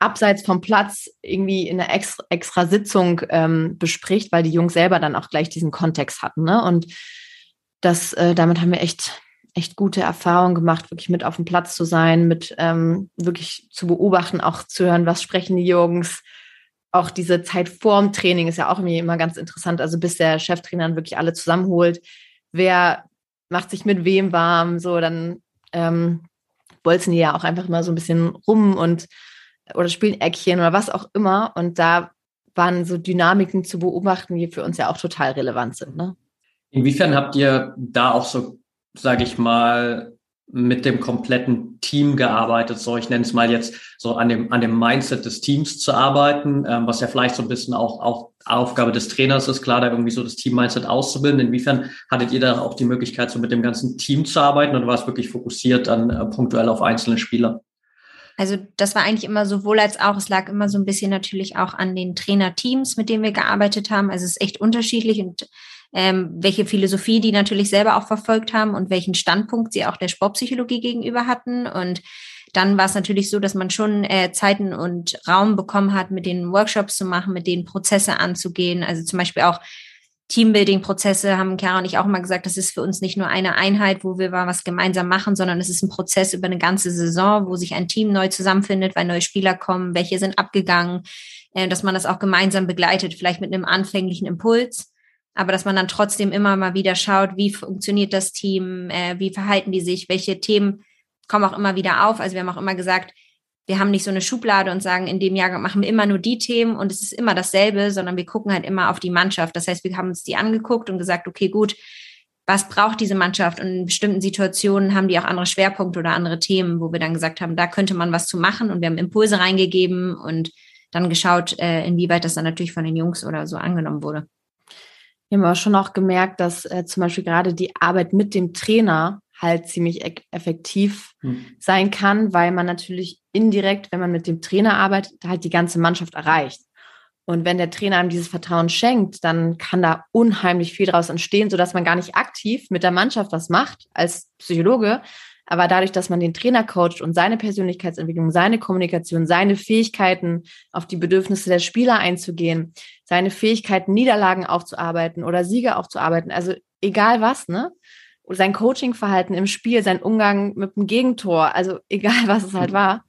abseits vom Platz irgendwie in einer extra, extra Sitzung ähm, bespricht, weil die Jungs selber dann auch gleich diesen Kontext hatten. Ne? Und das, äh, damit haben wir echt, echt gute Erfahrungen gemacht, wirklich mit auf dem Platz zu sein, mit ähm, wirklich zu beobachten, auch zu hören, was sprechen die Jungs. Auch diese Zeit vorm Training ist ja auch irgendwie immer ganz interessant. Also bis der Cheftrainer dann wirklich alle zusammenholt, wer macht sich mit wem warm, so dann ähm, bolzen die ja auch einfach immer so ein bisschen rum und oder spielen Eckchen oder was auch immer. Und da waren so Dynamiken zu beobachten, die für uns ja auch total relevant sind. Ne? Inwiefern habt ihr da auch so, sage ich mal, mit dem kompletten Team gearbeitet, so ich nenne es mal jetzt so an dem an dem Mindset des Teams zu arbeiten, ähm, was ja vielleicht so ein bisschen auch auch Aufgabe des Trainers ist, klar, da irgendwie so das Team-Mindset auszubilden. Inwiefern hattet ihr da auch die Möglichkeit, so mit dem ganzen Team zu arbeiten oder war es wirklich fokussiert dann äh, punktuell auf einzelne Spieler? Also das war eigentlich immer sowohl als auch, es lag immer so ein bisschen natürlich auch an den Trainerteams, mit denen wir gearbeitet haben. Also es ist echt unterschiedlich und ähm, welche Philosophie die natürlich selber auch verfolgt haben und welchen Standpunkt sie auch der Sportpsychologie gegenüber hatten. Und dann war es natürlich so, dass man schon äh, Zeiten und Raum bekommen hat, mit den Workshops zu machen, mit den Prozesse anzugehen. Also zum Beispiel auch Teambuilding-Prozesse haben Chiara und ich auch mal gesagt, das ist für uns nicht nur eine Einheit, wo wir mal was gemeinsam machen, sondern es ist ein Prozess über eine ganze Saison, wo sich ein Team neu zusammenfindet, weil neue Spieler kommen, welche sind abgegangen, äh, dass man das auch gemeinsam begleitet, vielleicht mit einem anfänglichen Impuls, aber dass man dann trotzdem immer mal wieder schaut, wie funktioniert das Team, äh, wie verhalten die sich, welche Themen kommen auch immer wieder auf. Also wir haben auch immer gesagt, wir haben nicht so eine Schublade und sagen, in dem Jahr machen wir immer nur die Themen und es ist immer dasselbe, sondern wir gucken halt immer auf die Mannschaft. Das heißt, wir haben uns die angeguckt und gesagt, okay, gut, was braucht diese Mannschaft? Und in bestimmten Situationen haben die auch andere Schwerpunkte oder andere Themen, wo wir dann gesagt haben, da könnte man was zu machen und wir haben Impulse reingegeben und dann geschaut, äh, inwieweit das dann natürlich von den Jungs oder so angenommen wurde. Wir haben aber schon auch gemerkt, dass äh, zum Beispiel gerade die Arbeit mit dem Trainer halt ziemlich e effektiv hm. sein kann, weil man natürlich indirekt, wenn man mit dem Trainer arbeitet, halt die ganze Mannschaft erreicht. Und wenn der Trainer einem dieses Vertrauen schenkt, dann kann da unheimlich viel daraus entstehen, sodass man gar nicht aktiv mit der Mannschaft was macht als Psychologe. Aber dadurch, dass man den Trainer coacht und seine Persönlichkeitsentwicklung, seine Kommunikation, seine Fähigkeiten auf die Bedürfnisse der Spieler einzugehen, seine Fähigkeiten, Niederlagen aufzuarbeiten oder Siege aufzuarbeiten, also egal was, ne? sein Coachingverhalten im Spiel, sein Umgang mit dem Gegentor, also *laughs* egal was es halt mhm. war.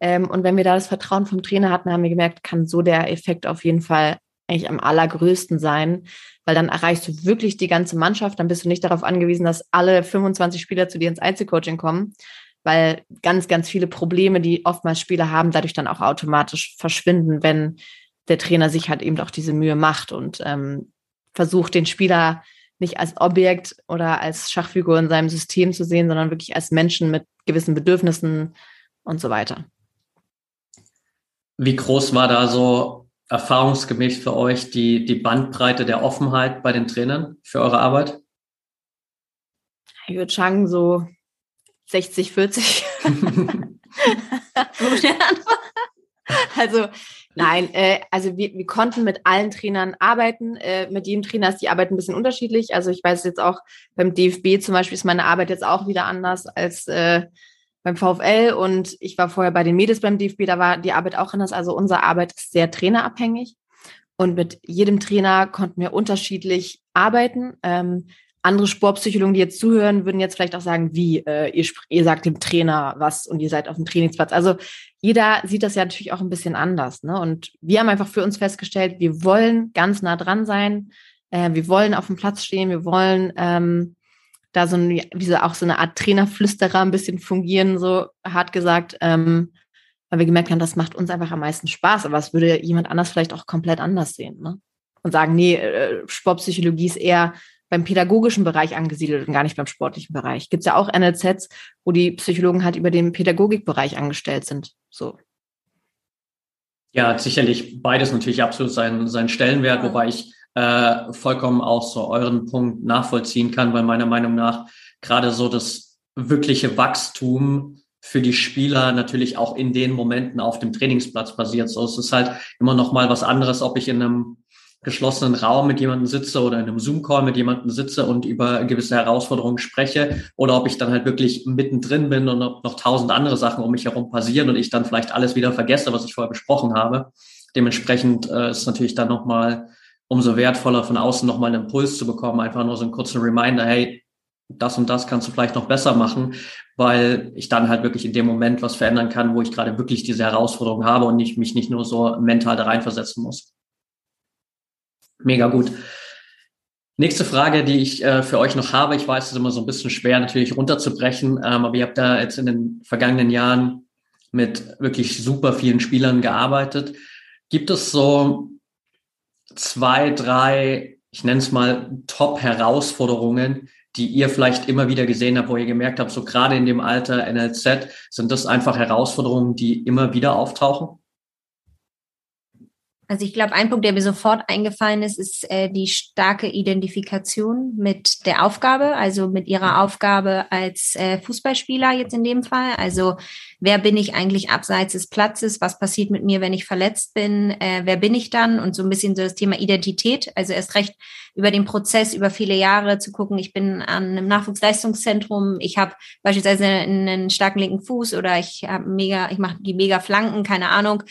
Ähm, und wenn wir da das Vertrauen vom Trainer hatten, haben wir gemerkt, kann so der Effekt auf jeden Fall eigentlich am allergrößten sein, weil dann erreichst du wirklich die ganze Mannschaft, dann bist du nicht darauf angewiesen, dass alle 25 Spieler zu dir ins Einzelcoaching kommen, weil ganz, ganz viele Probleme, die oftmals Spieler haben, dadurch dann auch automatisch verschwinden, wenn der Trainer sich halt eben auch diese Mühe macht und ähm, versucht, den Spieler nicht als Objekt oder als Schachfigur in seinem System zu sehen, sondern wirklich als Menschen mit gewissen Bedürfnissen und so weiter. Wie groß war da so erfahrungsgemäß für euch die, die Bandbreite der Offenheit bei den Trainern für eure Arbeit? Ich würde sagen, so 60, 40. *laughs* *laughs* also Nein, äh, also wir, wir konnten mit allen Trainern arbeiten. Äh, mit jedem Trainer ist die Arbeit ein bisschen unterschiedlich. Also ich weiß jetzt auch beim DFB zum Beispiel ist meine Arbeit jetzt auch wieder anders als äh, beim VfL und ich war vorher bei den Mädels beim DFB, da war die Arbeit auch anders. Also unsere Arbeit ist sehr trainerabhängig und mit jedem Trainer konnten wir unterschiedlich arbeiten. Ähm, andere Sportpsychologen, die jetzt zuhören, würden jetzt vielleicht auch sagen, wie, äh, ihr, ihr sagt dem Trainer was und ihr seid auf dem Trainingsplatz. Also jeder sieht das ja natürlich auch ein bisschen anders. Ne? Und wir haben einfach für uns festgestellt, wir wollen ganz nah dran sein. Äh, wir wollen auf dem Platz stehen. Wir wollen ähm, da so ein, wie so, auch so eine Art Trainerflüsterer ein bisschen fungieren, so hart gesagt. Ähm, weil wir gemerkt haben, das macht uns einfach am meisten Spaß. Aber es würde jemand anders vielleicht auch komplett anders sehen. Ne? Und sagen, nee, äh, Sportpsychologie ist eher beim pädagogischen Bereich angesiedelt und gar nicht beim sportlichen Bereich. Gibt es ja auch NLZs, wo die Psychologen halt über den Pädagogikbereich angestellt sind. So. Ja, sicherlich beides natürlich absolut seinen, seinen Stellenwert, wobei ich äh, vollkommen auch so euren Punkt nachvollziehen kann, weil meiner Meinung nach gerade so das wirkliche Wachstum für die Spieler natürlich auch in den Momenten auf dem Trainingsplatz passiert. So, es ist halt immer noch mal was anderes, ob ich in einem geschlossenen Raum mit jemandem sitze oder in einem Zoom-Call mit jemandem sitze und über gewisse Herausforderungen spreche oder ob ich dann halt wirklich mittendrin bin und noch tausend andere Sachen um mich herum passieren und ich dann vielleicht alles wieder vergesse, was ich vorher besprochen habe. Dementsprechend äh, ist natürlich dann nochmal umso wertvoller von außen nochmal einen Impuls zu bekommen, einfach nur so einen kurzen Reminder, hey, das und das kannst du vielleicht noch besser machen, weil ich dann halt wirklich in dem Moment was verändern kann, wo ich gerade wirklich diese Herausforderung habe und ich mich nicht nur so mental da reinversetzen muss. Mega gut. Nächste Frage, die ich äh, für euch noch habe. Ich weiß, es ist immer so ein bisschen schwer natürlich runterzubrechen, ähm, aber ihr habt da jetzt in den vergangenen Jahren mit wirklich super vielen Spielern gearbeitet. Gibt es so zwei, drei, ich nenne es mal Top-Herausforderungen, die ihr vielleicht immer wieder gesehen habt, wo ihr gemerkt habt, so gerade in dem Alter NLZ, sind das einfach Herausforderungen, die immer wieder auftauchen? Also ich glaube, ein Punkt, der mir sofort eingefallen ist, ist äh, die starke Identifikation mit der Aufgabe, also mit ihrer Aufgabe als äh, Fußballspieler jetzt in dem Fall. Also wer bin ich eigentlich abseits des Platzes? Was passiert mit mir, wenn ich verletzt bin? Äh, wer bin ich dann? Und so ein bisschen so das Thema Identität. Also erst recht über den Prozess über viele Jahre zu gucken, ich bin an einem Nachwuchsleistungszentrum, ich habe beispielsweise einen starken linken Fuß oder ich habe mega, ich mache die mega Flanken, keine Ahnung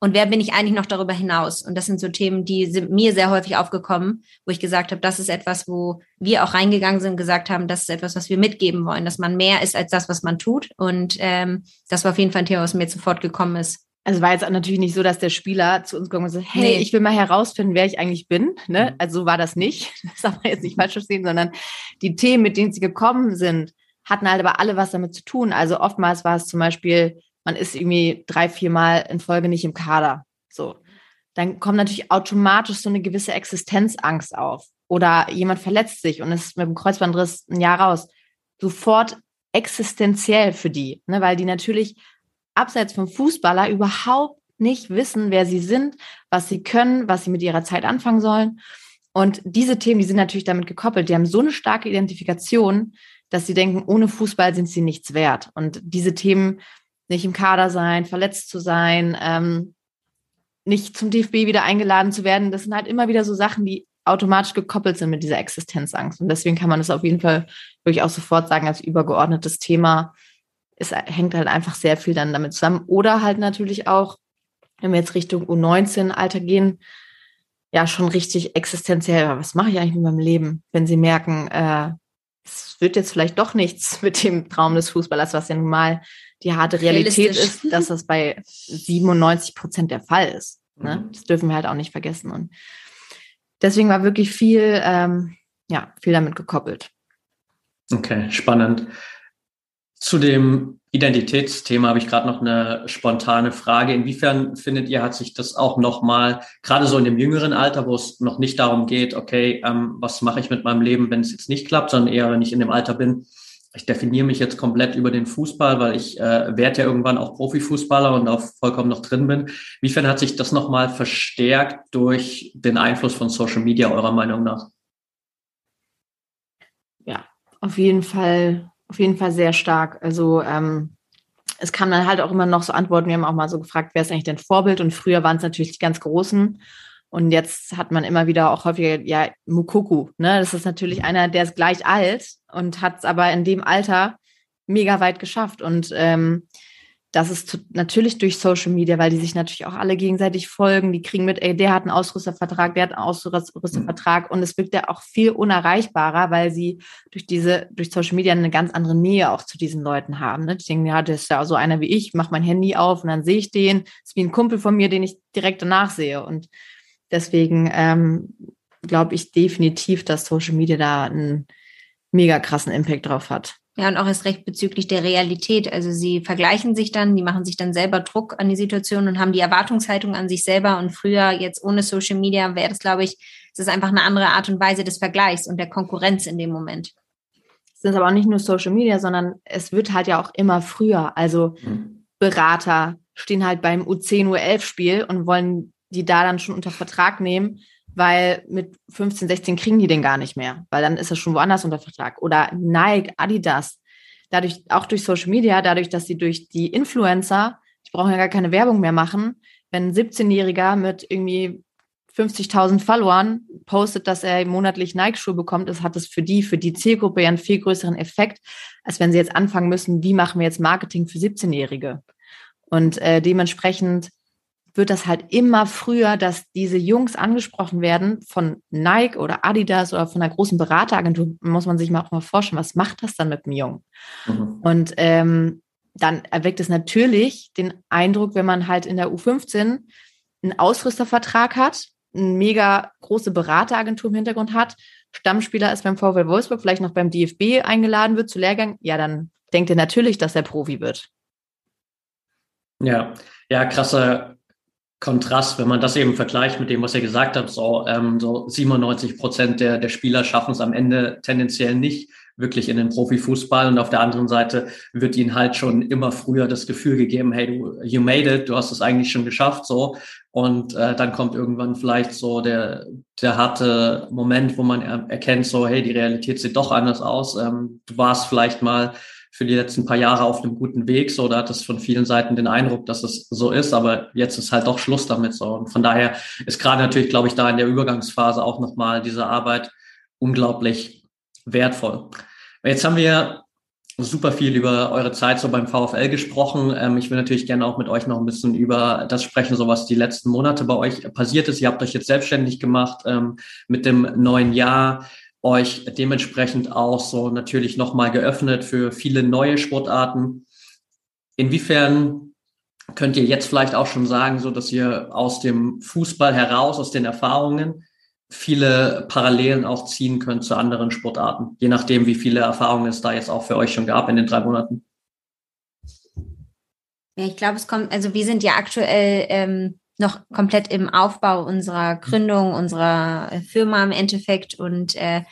und wer bin ich eigentlich noch darüber hinaus? Und das sind so Themen, die sind mir sehr häufig aufgekommen, wo ich gesagt habe, das ist etwas, wo wir auch reingegangen sind und gesagt haben, das ist etwas, was wir mitgeben wollen, dass man mehr ist als das, was man tut. Und ähm, das war auf jeden Fall ein Thema, was mir sofort gekommen ist. Also war jetzt natürlich nicht so, dass der Spieler zu uns kommt und sagt, hey, nee. ich will mal herausfinden, wer ich eigentlich bin. Ne? Mhm. Also so war das nicht. *laughs* Das darf man jetzt nicht falsch verstehen, sondern die Themen, mit denen sie gekommen sind, hatten halt aber alle was damit zu tun. Also oftmals war es zum Beispiel, man ist irgendwie drei, vier Mal in Folge nicht im Kader. So. Dann kommt natürlich automatisch so eine gewisse Existenzangst auf. Oder jemand verletzt sich und ist mit dem Kreuzbandriss ein Jahr raus. Sofort existenziell für die, ne? weil die natürlich abseits vom Fußballer überhaupt nicht wissen, wer sie sind, was sie können, was sie mit ihrer Zeit anfangen sollen. Und diese Themen, die sind natürlich damit gekoppelt. Die haben so eine starke Identifikation, dass sie denken, ohne Fußball sind sie nichts wert. Und diese Themen, nicht im Kader sein, verletzt zu sein, ähm, nicht zum DFB wieder eingeladen zu werden. Das sind halt immer wieder so Sachen, die automatisch gekoppelt sind mit dieser Existenzangst. Und deswegen kann man das auf jeden Fall wirklich auch sofort sagen als übergeordnetes Thema. Es hängt halt einfach sehr viel dann damit zusammen. Oder halt natürlich auch, wenn wir jetzt Richtung U19-Alter gehen, ja schon richtig existenziell. Was mache ich eigentlich mit meinem Leben, wenn sie merken, äh, es wird jetzt vielleicht doch nichts mit dem Traum des Fußballers, was ja nun mal die harte Realität ist, dass das bei 97 Prozent der Fall ist. Ne? Mhm. Das dürfen wir halt auch nicht vergessen. Und deswegen war wirklich viel, ähm, ja, viel damit gekoppelt. Okay, spannend. Zu dem Identitätsthema habe ich gerade noch eine spontane Frage. Inwiefern findet ihr, hat sich das auch nochmal, gerade so in dem jüngeren Alter, wo es noch nicht darum geht, okay, ähm, was mache ich mit meinem Leben, wenn es jetzt nicht klappt, sondern eher, wenn ich in dem Alter bin, ich definiere mich jetzt komplett über den Fußball, weil ich äh, werde ja irgendwann auch Profifußballer und auch vollkommen noch drin bin. Inwiefern hat sich das nochmal verstärkt durch den Einfluss von Social Media eurer Meinung nach? Ja, auf jeden Fall, auf jeden Fall sehr stark. Also ähm, es kam dann halt auch immer noch so Antworten. Wir haben auch mal so gefragt, wer ist eigentlich dein Vorbild? Und früher waren es natürlich die ganz Großen. Und jetzt hat man immer wieder auch häufiger, ja, Mukoku, ne? Das ist natürlich einer, der ist gleich alt und hat es aber in dem Alter mega weit geschafft. Und ähm, das ist natürlich durch Social Media, weil die sich natürlich auch alle gegenseitig folgen. Die kriegen mit, ey, der hat einen Ausrüstervertrag, der hat einen Ausrüstervertrag. Mhm. Und es wirkt ja auch viel unerreichbarer, weil sie durch diese, durch Social Media eine ganz andere Nähe auch zu diesen Leuten haben. Ne? Die denken, ja, das ist ja so einer wie ich, mach mein Handy auf und dann sehe ich den. Das ist wie ein Kumpel von mir, den ich direkt danach sehe. Und Deswegen ähm, glaube ich definitiv, dass Social Media da einen mega krassen Impact drauf hat. Ja, und auch erst recht bezüglich der Realität. Also sie vergleichen sich dann, die machen sich dann selber Druck an die Situation und haben die Erwartungshaltung an sich selber. Und früher, jetzt ohne Social Media, wäre das, glaube ich, es ist einfach eine andere Art und Weise des Vergleichs und der Konkurrenz in dem Moment. Es sind aber auch nicht nur Social Media, sondern es wird halt ja auch immer früher. Also mhm. Berater stehen halt beim U10, U11-Spiel und wollen die da dann schon unter Vertrag nehmen, weil mit 15, 16 kriegen die den gar nicht mehr, weil dann ist er schon woanders unter Vertrag. Oder Nike, Adidas, dadurch, auch durch Social Media, dadurch, dass sie durch die Influencer, die brauchen ja gar keine Werbung mehr machen, wenn ein 17-Jähriger mit irgendwie 50.000 Followern postet, dass er monatlich Nike-Schuhe bekommt, ist, hat es für die, für die Zielgruppe ja einen viel größeren Effekt, als wenn sie jetzt anfangen müssen, wie machen wir jetzt Marketing für 17-Jährige? Und äh, dementsprechend wird das halt immer früher, dass diese Jungs angesprochen werden von Nike oder Adidas oder von einer großen Berateragentur, muss man sich mal auch mal vorstellen, was macht das dann mit dem Jungen? Mhm. Und ähm, dann erweckt es natürlich den Eindruck, wenn man halt in der U15 einen Ausrüstervertrag hat, eine mega große Berateragentur im Hintergrund hat, Stammspieler ist beim VfL Wolfsburg, vielleicht noch beim DFB eingeladen wird zu Lehrgang, ja, dann denkt er natürlich, dass er Profi wird. Ja, ja, krasser Kontrast, wenn man das eben vergleicht mit dem, was ihr gesagt habt, so, ähm, so 97 Prozent der, der Spieler schaffen es am Ende tendenziell nicht wirklich in den Profifußball und auf der anderen Seite wird ihnen halt schon immer früher das Gefühl gegeben, hey, du, you made it, du hast es eigentlich schon geschafft, so. Und äh, dann kommt irgendwann vielleicht so der, der harte Moment, wo man er erkennt, so, hey, die Realität sieht doch anders aus. Ähm, du warst vielleicht mal für die letzten paar Jahre auf einem guten Weg, so, da hat es von vielen Seiten den Eindruck, dass es so ist, aber jetzt ist halt doch Schluss damit, so. Und von daher ist gerade natürlich, glaube ich, da in der Übergangsphase auch nochmal diese Arbeit unglaublich wertvoll. Jetzt haben wir super viel über eure Zeit so beim VfL gesprochen. Ähm, ich will natürlich gerne auch mit euch noch ein bisschen über das sprechen, so was die letzten Monate bei euch passiert ist. Ihr habt euch jetzt selbstständig gemacht ähm, mit dem neuen Jahr, euch dementsprechend auch so natürlich nochmal geöffnet für viele neue Sportarten. Inwiefern könnt ihr jetzt vielleicht auch schon sagen, so dass ihr aus dem Fußball heraus, aus den Erfahrungen, viele Parallelen auch ziehen könnt zu anderen Sportarten, je nachdem, wie viele Erfahrungen es da jetzt auch für euch schon gab in den drei Monaten. Ja, ich glaube, es kommt, also wir sind ja aktuell ähm, noch komplett im Aufbau unserer Gründung, unserer Firma im Endeffekt und äh,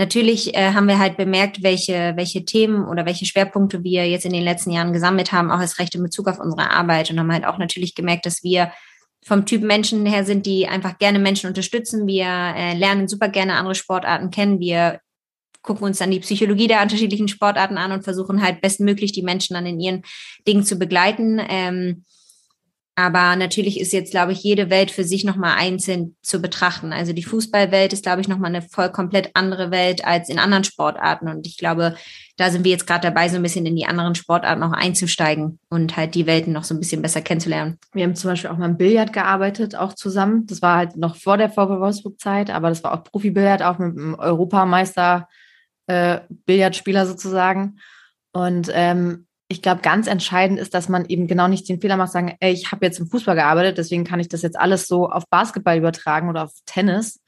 Natürlich äh, haben wir halt bemerkt, welche, welche Themen oder welche Schwerpunkte wir jetzt in den letzten Jahren gesammelt haben, auch als Recht in Bezug auf unsere Arbeit und haben halt auch natürlich gemerkt, dass wir vom Typ Menschen her sind, die einfach gerne Menschen unterstützen. Wir äh, lernen super gerne andere Sportarten kennen. Wir gucken uns dann die Psychologie der unterschiedlichen Sportarten an und versuchen halt bestmöglich die Menschen dann in ihren Dingen zu begleiten. Ähm, aber natürlich ist jetzt, glaube ich, jede Welt für sich nochmal einzeln zu betrachten. Also die Fußballwelt ist, glaube ich, nochmal eine voll komplett andere Welt als in anderen Sportarten. Und ich glaube, da sind wir jetzt gerade dabei, so ein bisschen in die anderen Sportarten auch einzusteigen und halt die Welten noch so ein bisschen besser kennenzulernen. Wir haben zum Beispiel auch mal im Billard gearbeitet, auch zusammen. Das war halt noch vor der VW Wolfsburg-Zeit, aber das war auch Profi-Billard, auch mit einem Europameister äh, sozusagen. Und ähm, ich glaube, ganz entscheidend ist, dass man eben genau nicht den Fehler macht, sagen, ey, ich habe jetzt im Fußball gearbeitet, deswegen kann ich das jetzt alles so auf Basketball übertragen oder auf Tennis,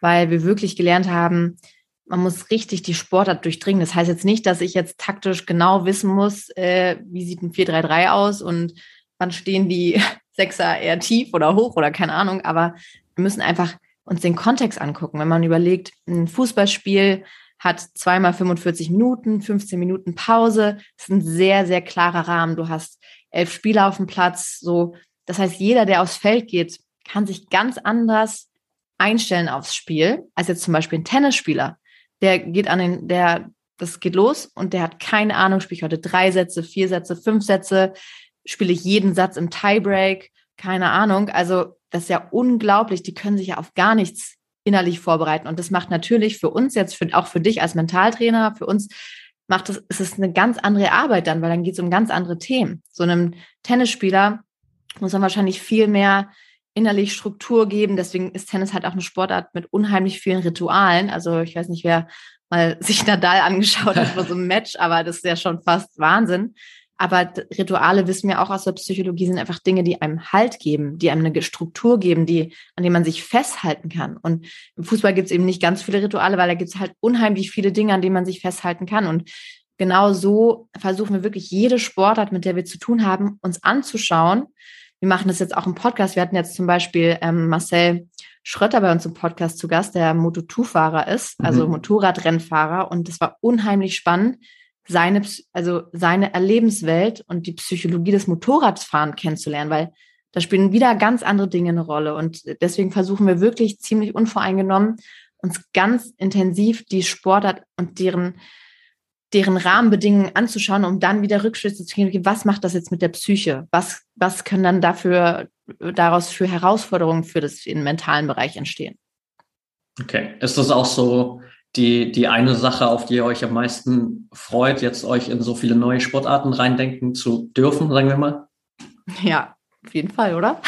weil wir wirklich gelernt haben, man muss richtig die Sportart durchdringen. Das heißt jetzt nicht, dass ich jetzt taktisch genau wissen muss, äh, wie sieht ein 4-3-3 aus und wann stehen die *laughs* Sechser eher tief oder hoch oder keine Ahnung, aber wir müssen einfach uns den Kontext angucken. Wenn man überlegt, ein Fußballspiel hat zweimal 45 Minuten, 15 Minuten Pause. Das ist ein sehr, sehr klarer Rahmen. Du hast elf Spieler auf dem Platz. So, das heißt, jeder, der aufs Feld geht, kann sich ganz anders einstellen aufs Spiel, als jetzt zum Beispiel ein Tennisspieler. Der geht an den, der, das geht los und der hat keine Ahnung, spiele ich heute drei Sätze, vier Sätze, fünf Sätze, spiele ich jeden Satz im Tiebreak, keine Ahnung. Also, das ist ja unglaublich. Die können sich ja auf gar nichts innerlich vorbereiten. Und das macht natürlich für uns jetzt, für, auch für dich als Mentaltrainer, für uns macht es, ist es eine ganz andere Arbeit dann, weil dann geht es um ganz andere Themen. So einem Tennisspieler muss man wahrscheinlich viel mehr innerlich Struktur geben. Deswegen ist Tennis halt auch eine Sportart mit unheimlich vielen Ritualen. Also ich weiß nicht, wer mal sich Nadal angeschaut hat vor so einem *laughs* Match, aber das ist ja schon fast Wahnsinn. Aber Rituale wissen wir auch aus der Psychologie sind einfach Dinge, die einem Halt geben, die einem eine Struktur geben, die, an denen man sich festhalten kann. Und im Fußball gibt es eben nicht ganz viele Rituale, weil da gibt es halt unheimlich viele Dinge, an denen man sich festhalten kann. Und genau so versuchen wir wirklich jede Sportart, mit der wir zu tun haben, uns anzuschauen. Wir machen das jetzt auch im Podcast. Wir hatten jetzt zum Beispiel ähm, Marcel Schrötter bei uns im Podcast zu Gast, der Moto2-Fahrer ist, also mhm. Motorradrennfahrer. Und das war unheimlich spannend, seine, also seine Erlebenswelt und die Psychologie des Motorradfahren kennenzulernen, weil da spielen wieder ganz andere Dinge eine Rolle. Und deswegen versuchen wir wirklich ziemlich unvoreingenommen, uns ganz intensiv die Sportart und deren deren Rahmenbedingungen anzuschauen, um dann wieder Rückschlüsse zu kriegen, was macht das jetzt mit der Psyche? Was, was können dann dafür, daraus für Herausforderungen für das den mentalen Bereich entstehen? Okay. Ist das auch so die, die eine Sache, auf die ihr euch am meisten freut, jetzt euch in so viele neue Sportarten reindenken zu dürfen, sagen wir mal? Ja, auf jeden Fall, oder?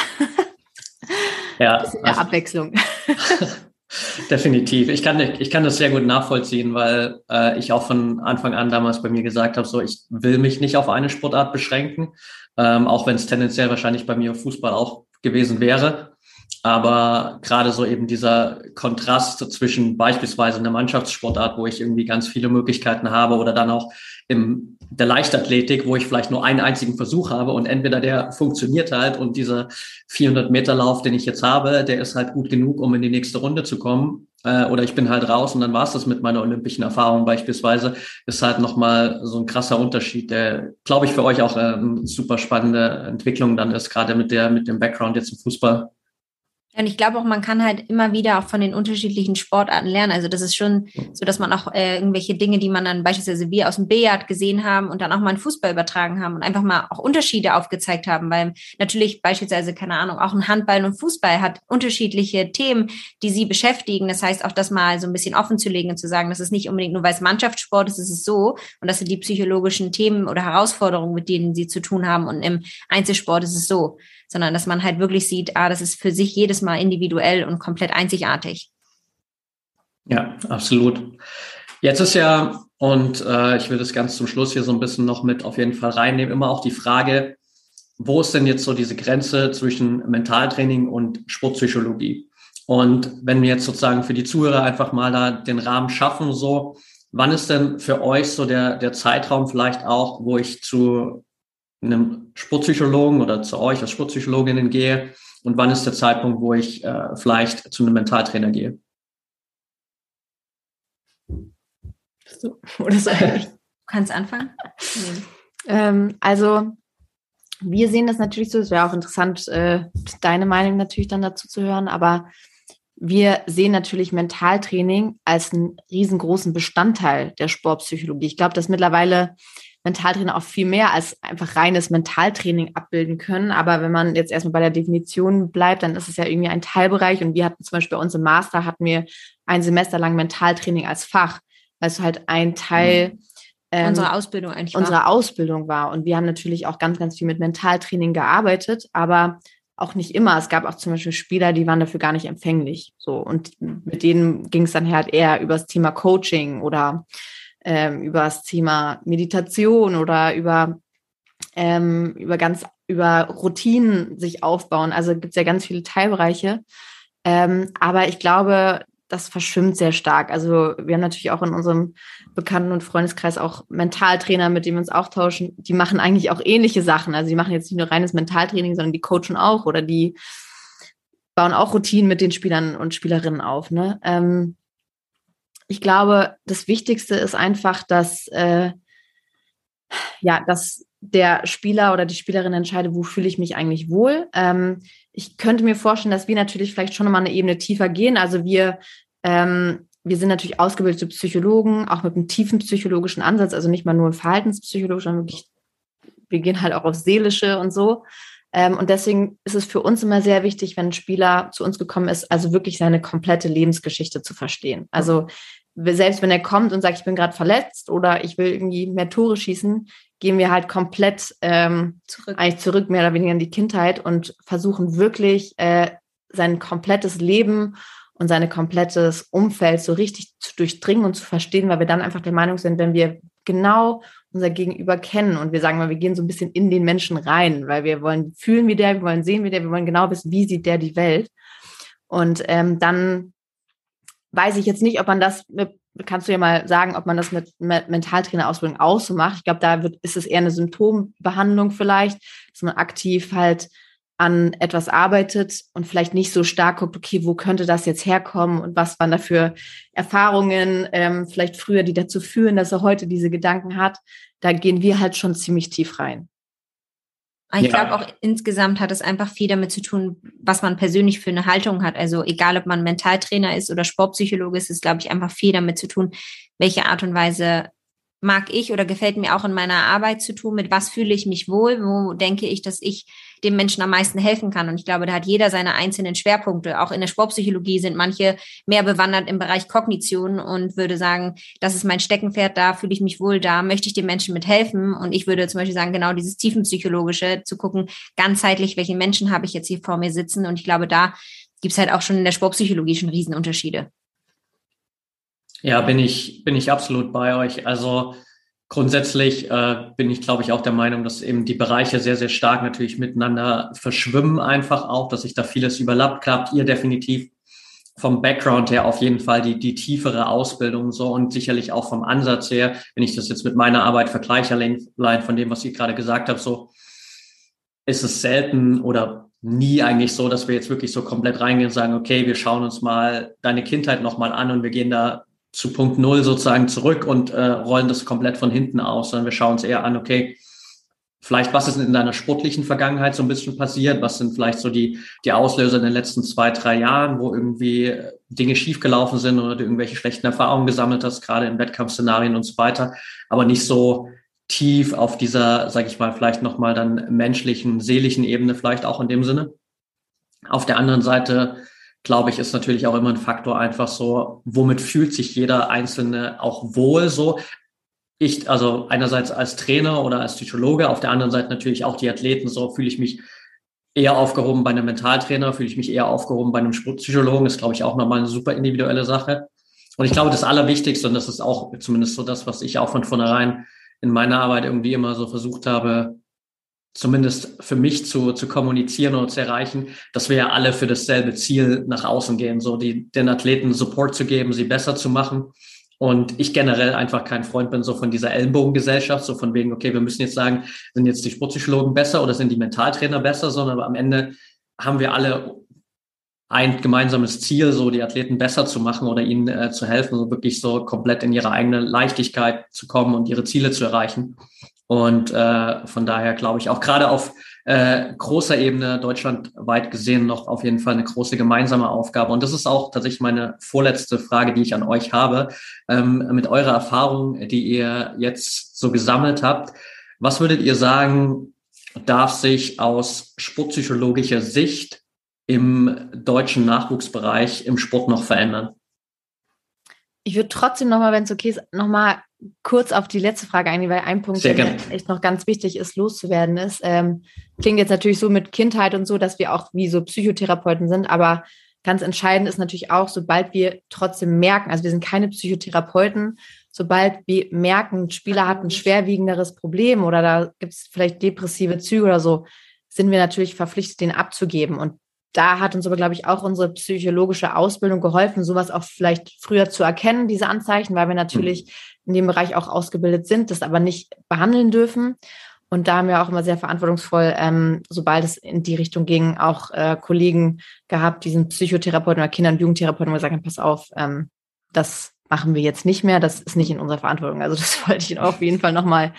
Ja. *laughs* Also, Abwechslung. *laughs* Definitiv. Ich kann, ich kann das sehr gut nachvollziehen, weil äh, ich auch von Anfang an damals bei mir gesagt habe, so ich will mich nicht auf eine Sportart beschränken, ähm, auch wenn es tendenziell wahrscheinlich bei mir Fußball auch gewesen wäre. Aber gerade so eben dieser Kontrast zwischen beispielsweise einer Mannschaftssportart, wo ich irgendwie ganz viele Möglichkeiten habe, oder dann auch im der Leichtathletik, wo ich vielleicht nur einen einzigen Versuch habe und entweder der funktioniert halt und dieser 400 Meter Lauf, den ich jetzt habe, der ist halt gut genug, um in die nächste Runde zu kommen, äh, oder ich bin halt raus und dann war es das mit meiner olympischen Erfahrung beispielsweise, ist halt nochmal so ein krasser Unterschied, der, glaube ich, für euch auch eine super spannende Entwicklung dann ist, gerade mit der, mit dem Background jetzt im Fußball. Und ich glaube auch, man kann halt immer wieder auch von den unterschiedlichen Sportarten lernen. Also das ist schon so, dass man auch äh, irgendwelche Dinge, die man dann beispielsweise wir aus dem Billard gesehen haben und dann auch mal in Fußball übertragen haben und einfach mal auch Unterschiede aufgezeigt haben, weil natürlich beispielsweise, keine Ahnung, auch ein Handball und Fußball hat unterschiedliche Themen, die sie beschäftigen. Das heißt auch, das mal so ein bisschen offen zu legen und zu sagen, das ist nicht unbedingt nur, weil es Mannschaftssport ist, ist es so und das sind die psychologischen Themen oder Herausforderungen, mit denen sie zu tun haben und im Einzelsport ist es so sondern dass man halt wirklich sieht, ah, das ist für sich jedes Mal individuell und komplett einzigartig. Ja, absolut. Jetzt ist ja, und äh, ich will das ganz zum Schluss hier so ein bisschen noch mit auf jeden Fall reinnehmen, immer auch die Frage, wo ist denn jetzt so diese Grenze zwischen Mentaltraining und Sportpsychologie? Und wenn wir jetzt sozusagen für die Zuhörer einfach mal da den Rahmen schaffen, so, wann ist denn für euch so der, der Zeitraum vielleicht auch, wo ich zu einem Sportpsychologen oder zu euch als Sportpsychologinnen gehe und wann ist der Zeitpunkt, wo ich äh, vielleicht zu einem Mentaltrainer gehe? So, *laughs* oder so. Du kannst anfangen. ähm, also wir sehen das natürlich so, es wäre auch interessant, äh, deine Meinung natürlich dann dazu zu hören, aber wir sehen natürlich Mentaltraining als einen riesengroßen Bestandteil der Sportpsychologie. Ich glaube, dass mittlerweile Mentaltrainer auch viel mehr als einfach reines Mentaltraining abbilden können. Aber wenn man jetzt erstmal bei der Definition bleibt, dann ist es ja irgendwie ein Teilbereich. Und wir hatten zum Beispiel bei uns im Master hatten wir ein Semester lang Mentaltraining als Fach, weil es halt ein Teil mhm. ähm, unserer Ausbildung eigentlich unserer war. Ausbildung war. Und wir haben natürlich auch ganz, ganz viel mit Mentaltraining gearbeitet, aber auch nicht immer. Es gab auch zum Beispiel Spieler, die waren dafür gar nicht empfänglich. So und mit denen ging es dann halt eher über das Thema Coaching oder ähm, über das Thema Meditation oder über, ähm, über ganz über Routinen sich aufbauen. Also gibt es ja ganz viele Teilbereiche. Ähm, aber ich glaube, das verschwimmt sehr stark. Also wir haben natürlich auch in unserem Bekannten- und Freundeskreis auch Mentaltrainer, mit denen wir uns auch tauschen. Die machen eigentlich auch ähnliche Sachen. Also die machen jetzt nicht nur reines Mentaltraining, sondern die coachen auch oder die bauen auch Routinen mit den Spielern und Spielerinnen auf. Ne? Ähm, ich glaube, das Wichtigste ist einfach, dass, äh, ja, dass der Spieler oder die Spielerin entscheidet, wo fühle ich mich eigentlich wohl. Ähm, ich könnte mir vorstellen, dass wir natürlich vielleicht schon mal eine Ebene tiefer gehen. Also wir, ähm, wir sind natürlich ausgebildete Psychologen, auch mit einem tiefen psychologischen Ansatz, also nicht mal nur verhaltenspsychologisch, sondern wirklich, wir gehen halt auch auf seelische und so. Ähm, und deswegen ist es für uns immer sehr wichtig, wenn ein Spieler zu uns gekommen ist, also wirklich seine komplette Lebensgeschichte zu verstehen. Also selbst wenn er kommt und sagt, ich bin gerade verletzt oder ich will irgendwie mehr Tore schießen, gehen wir halt komplett ähm, zurück. eigentlich zurück, mehr oder weniger in die Kindheit und versuchen wirklich äh, sein komplettes Leben und sein komplettes Umfeld so richtig zu durchdringen und zu verstehen, weil wir dann einfach der Meinung sind, wenn wir genau unser Gegenüber kennen und wir sagen mal, wir gehen so ein bisschen in den Menschen rein, weil wir wollen fühlen wie der, wir wollen sehen wie der, wir wollen genau wissen, wie sieht der die Welt. Und ähm, dann weiß ich jetzt nicht, ob man das mit, kannst du ja mal sagen, ob man das mit, mit Mentaltrainerausbildung auch so macht. Ich glaube, da wird, ist es eher eine Symptombehandlung vielleicht, dass man aktiv halt an etwas arbeitet und vielleicht nicht so stark guckt, okay, wo könnte das jetzt herkommen und was waren da für Erfahrungen, ähm, vielleicht früher, die dazu führen, dass er heute diese Gedanken hat. Da gehen wir halt schon ziemlich tief rein. Ich ja. glaube auch insgesamt hat es einfach viel damit zu tun, was man persönlich für eine Haltung hat. Also egal, ob man Mentaltrainer ist oder Sportpsychologe ist, ist, glaube ich, einfach viel damit zu tun, welche Art und Weise mag ich oder gefällt mir auch in meiner Arbeit zu tun, mit was fühle ich mich wohl, wo denke ich, dass ich dem Menschen am meisten helfen kann. Und ich glaube, da hat jeder seine einzelnen Schwerpunkte. Auch in der Sportpsychologie sind manche mehr bewandert im Bereich Kognition und würde sagen, das ist mein Steckenpferd, da fühle ich mich wohl, da möchte ich den Menschen mit helfen. Und ich würde zum Beispiel sagen, genau dieses tiefenpsychologische, zu gucken, ganzheitlich, welche Menschen habe ich jetzt hier vor mir sitzen. Und ich glaube, da gibt es halt auch schon in der Sportpsychologie schon Riesenunterschiede. Ja, bin ich, bin ich absolut bei euch. Also grundsätzlich äh, bin ich, glaube ich, auch der Meinung, dass eben die Bereiche sehr, sehr stark natürlich miteinander verschwimmen, einfach auch, dass sich da vieles überlappt. Klappt ihr definitiv vom Background her auf jeden Fall die, die tiefere Ausbildung so und sicherlich auch vom Ansatz her, wenn ich das jetzt mit meiner Arbeit vergleiche, allein von dem, was ich gerade gesagt habe, so ist es selten oder nie eigentlich so, dass wir jetzt wirklich so komplett reingehen und sagen, okay, wir schauen uns mal deine Kindheit nochmal an und wir gehen da zu Punkt Null sozusagen zurück und äh, rollen das komplett von hinten aus, sondern wir schauen uns eher an, okay, vielleicht was ist in deiner sportlichen Vergangenheit so ein bisschen passiert, was sind vielleicht so die, die Auslöser in den letzten zwei, drei Jahren, wo irgendwie Dinge schiefgelaufen sind oder du irgendwelche schlechten Erfahrungen gesammelt hast, gerade in Wettkampfszenarien und so weiter, aber nicht so tief auf dieser, sage ich mal, vielleicht nochmal dann menschlichen, seelischen Ebene, vielleicht auch in dem Sinne. Auf der anderen Seite glaube ich, ist natürlich auch immer ein Faktor einfach so, womit fühlt sich jeder Einzelne auch wohl so. Ich, also einerseits als Trainer oder als Psychologe, auf der anderen Seite natürlich auch die Athleten, so fühle ich mich eher aufgehoben bei einem Mentaltrainer, fühle ich mich eher aufgehoben bei einem Sportpsychologen, ist, glaube ich, auch nochmal eine super individuelle Sache. Und ich glaube, das Allerwichtigste, und das ist auch zumindest so das, was ich auch von vornherein in meiner Arbeit irgendwie immer so versucht habe, zumindest für mich zu, zu kommunizieren und zu erreichen, dass wir ja alle für dasselbe Ziel nach außen gehen, so die, den Athleten Support zu geben, sie besser zu machen. Und ich generell einfach kein Freund bin so von dieser Ellenbogengesellschaft, so von wegen, okay, wir müssen jetzt sagen, sind jetzt die Sportpsychologen besser oder sind die Mentaltrainer besser, sondern am Ende haben wir alle ein gemeinsames Ziel, so die Athleten besser zu machen oder ihnen äh, zu helfen, so wirklich so komplett in ihre eigene Leichtigkeit zu kommen und ihre Ziele zu erreichen. Und äh, von daher glaube ich auch gerade auf äh, großer Ebene deutschlandweit gesehen noch auf jeden Fall eine große gemeinsame Aufgabe. Und das ist auch tatsächlich meine vorletzte Frage, die ich an euch habe. Ähm, mit eurer Erfahrung, die ihr jetzt so gesammelt habt, was würdet ihr sagen, darf sich aus sportpsychologischer Sicht im deutschen Nachwuchsbereich im Sport noch verändern? Ich würde trotzdem nochmal, wenn es okay ist, nochmal kurz auf die letzte Frage eingehen, weil ein Punkt, der echt noch ganz wichtig ist, loszuwerden ist. Ähm, klingt jetzt natürlich so mit Kindheit und so, dass wir auch wie so Psychotherapeuten sind, aber ganz entscheidend ist natürlich auch, sobald wir trotzdem merken, also wir sind keine Psychotherapeuten, sobald wir merken, ein Spieler hat ein schwerwiegenderes Problem oder da gibt es vielleicht depressive Züge oder so, sind wir natürlich verpflichtet, den abzugeben. Und da hat uns aber, glaube ich, auch unsere psychologische Ausbildung geholfen, sowas auch vielleicht früher zu erkennen, diese Anzeichen, weil wir natürlich mhm. In dem Bereich auch ausgebildet sind, das aber nicht behandeln dürfen. Und da haben wir auch immer sehr verantwortungsvoll, ähm, sobald es in die Richtung ging, auch äh, Kollegen gehabt, diesen Psychotherapeuten oder Kinder- und Jugendtherapeuten, wo wir gesagt haben, pass auf, ähm, das machen wir jetzt nicht mehr, das ist nicht in unserer Verantwortung. Also das *laughs* wollte ich auf jeden Fall nochmal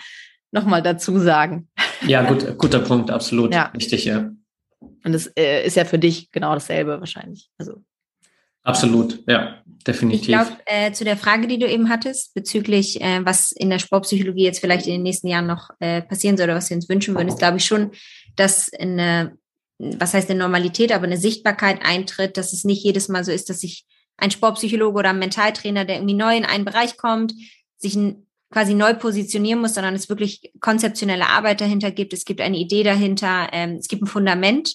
noch mal dazu sagen. Ja, gut, guter Punkt, absolut. Ja. Wichtig, ja. Und das äh, ist ja für dich genau dasselbe wahrscheinlich. Also. Absolut, ja, definitiv. Ich glaube, äh, zu der Frage, die du eben hattest, bezüglich, äh, was in der Sportpsychologie jetzt vielleicht in den nächsten Jahren noch äh, passieren soll oder was wir uns wünschen würden, ist, glaube ich, schon, dass eine, was heißt eine Normalität, aber eine Sichtbarkeit eintritt, dass es nicht jedes Mal so ist, dass sich ein Sportpsychologe oder ein Mentaltrainer, der irgendwie neu in einen Bereich kommt, sich ein quasi neu positionieren muss, sondern es wirklich konzeptionelle Arbeit dahinter gibt. Es gibt eine Idee dahinter, ähm, es gibt ein Fundament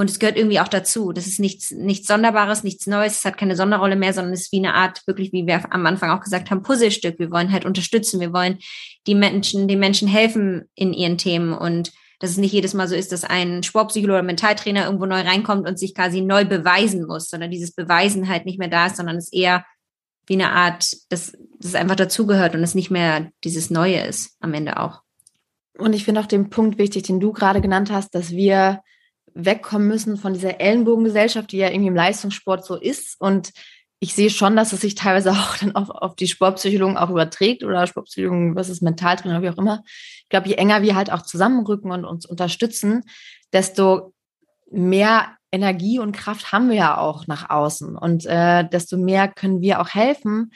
und es gehört irgendwie auch dazu. Das ist nichts, nichts Sonderbares, nichts Neues, es hat keine Sonderrolle mehr, sondern es ist wie eine Art, wirklich, wie wir am Anfang auch gesagt haben, Puzzlestück. Wir wollen halt unterstützen, wir wollen die Menschen, den Menschen helfen in ihren Themen und dass es nicht jedes Mal so ist, dass ein Sportpsychologe oder Mentaltrainer irgendwo neu reinkommt und sich quasi neu beweisen muss, sondern dieses Beweisen halt nicht mehr da ist, sondern es eher wie eine Art, dass das einfach dazugehört und es nicht mehr dieses Neue ist am Ende auch. Und ich finde auch den Punkt wichtig, den du gerade genannt hast, dass wir wegkommen müssen von dieser Ellenbogengesellschaft, die ja irgendwie im Leistungssport so ist. Und ich sehe schon, dass es sich teilweise *laughs* auch dann auf, auf die Sportpsychologen auch überträgt oder Sportpsychologen versus Mentaltrainer, wie auch immer. Ich glaube, je enger wir halt auch zusammenrücken und uns unterstützen, desto mehr Energie und Kraft haben wir ja auch nach außen und äh, desto mehr können wir auch helfen,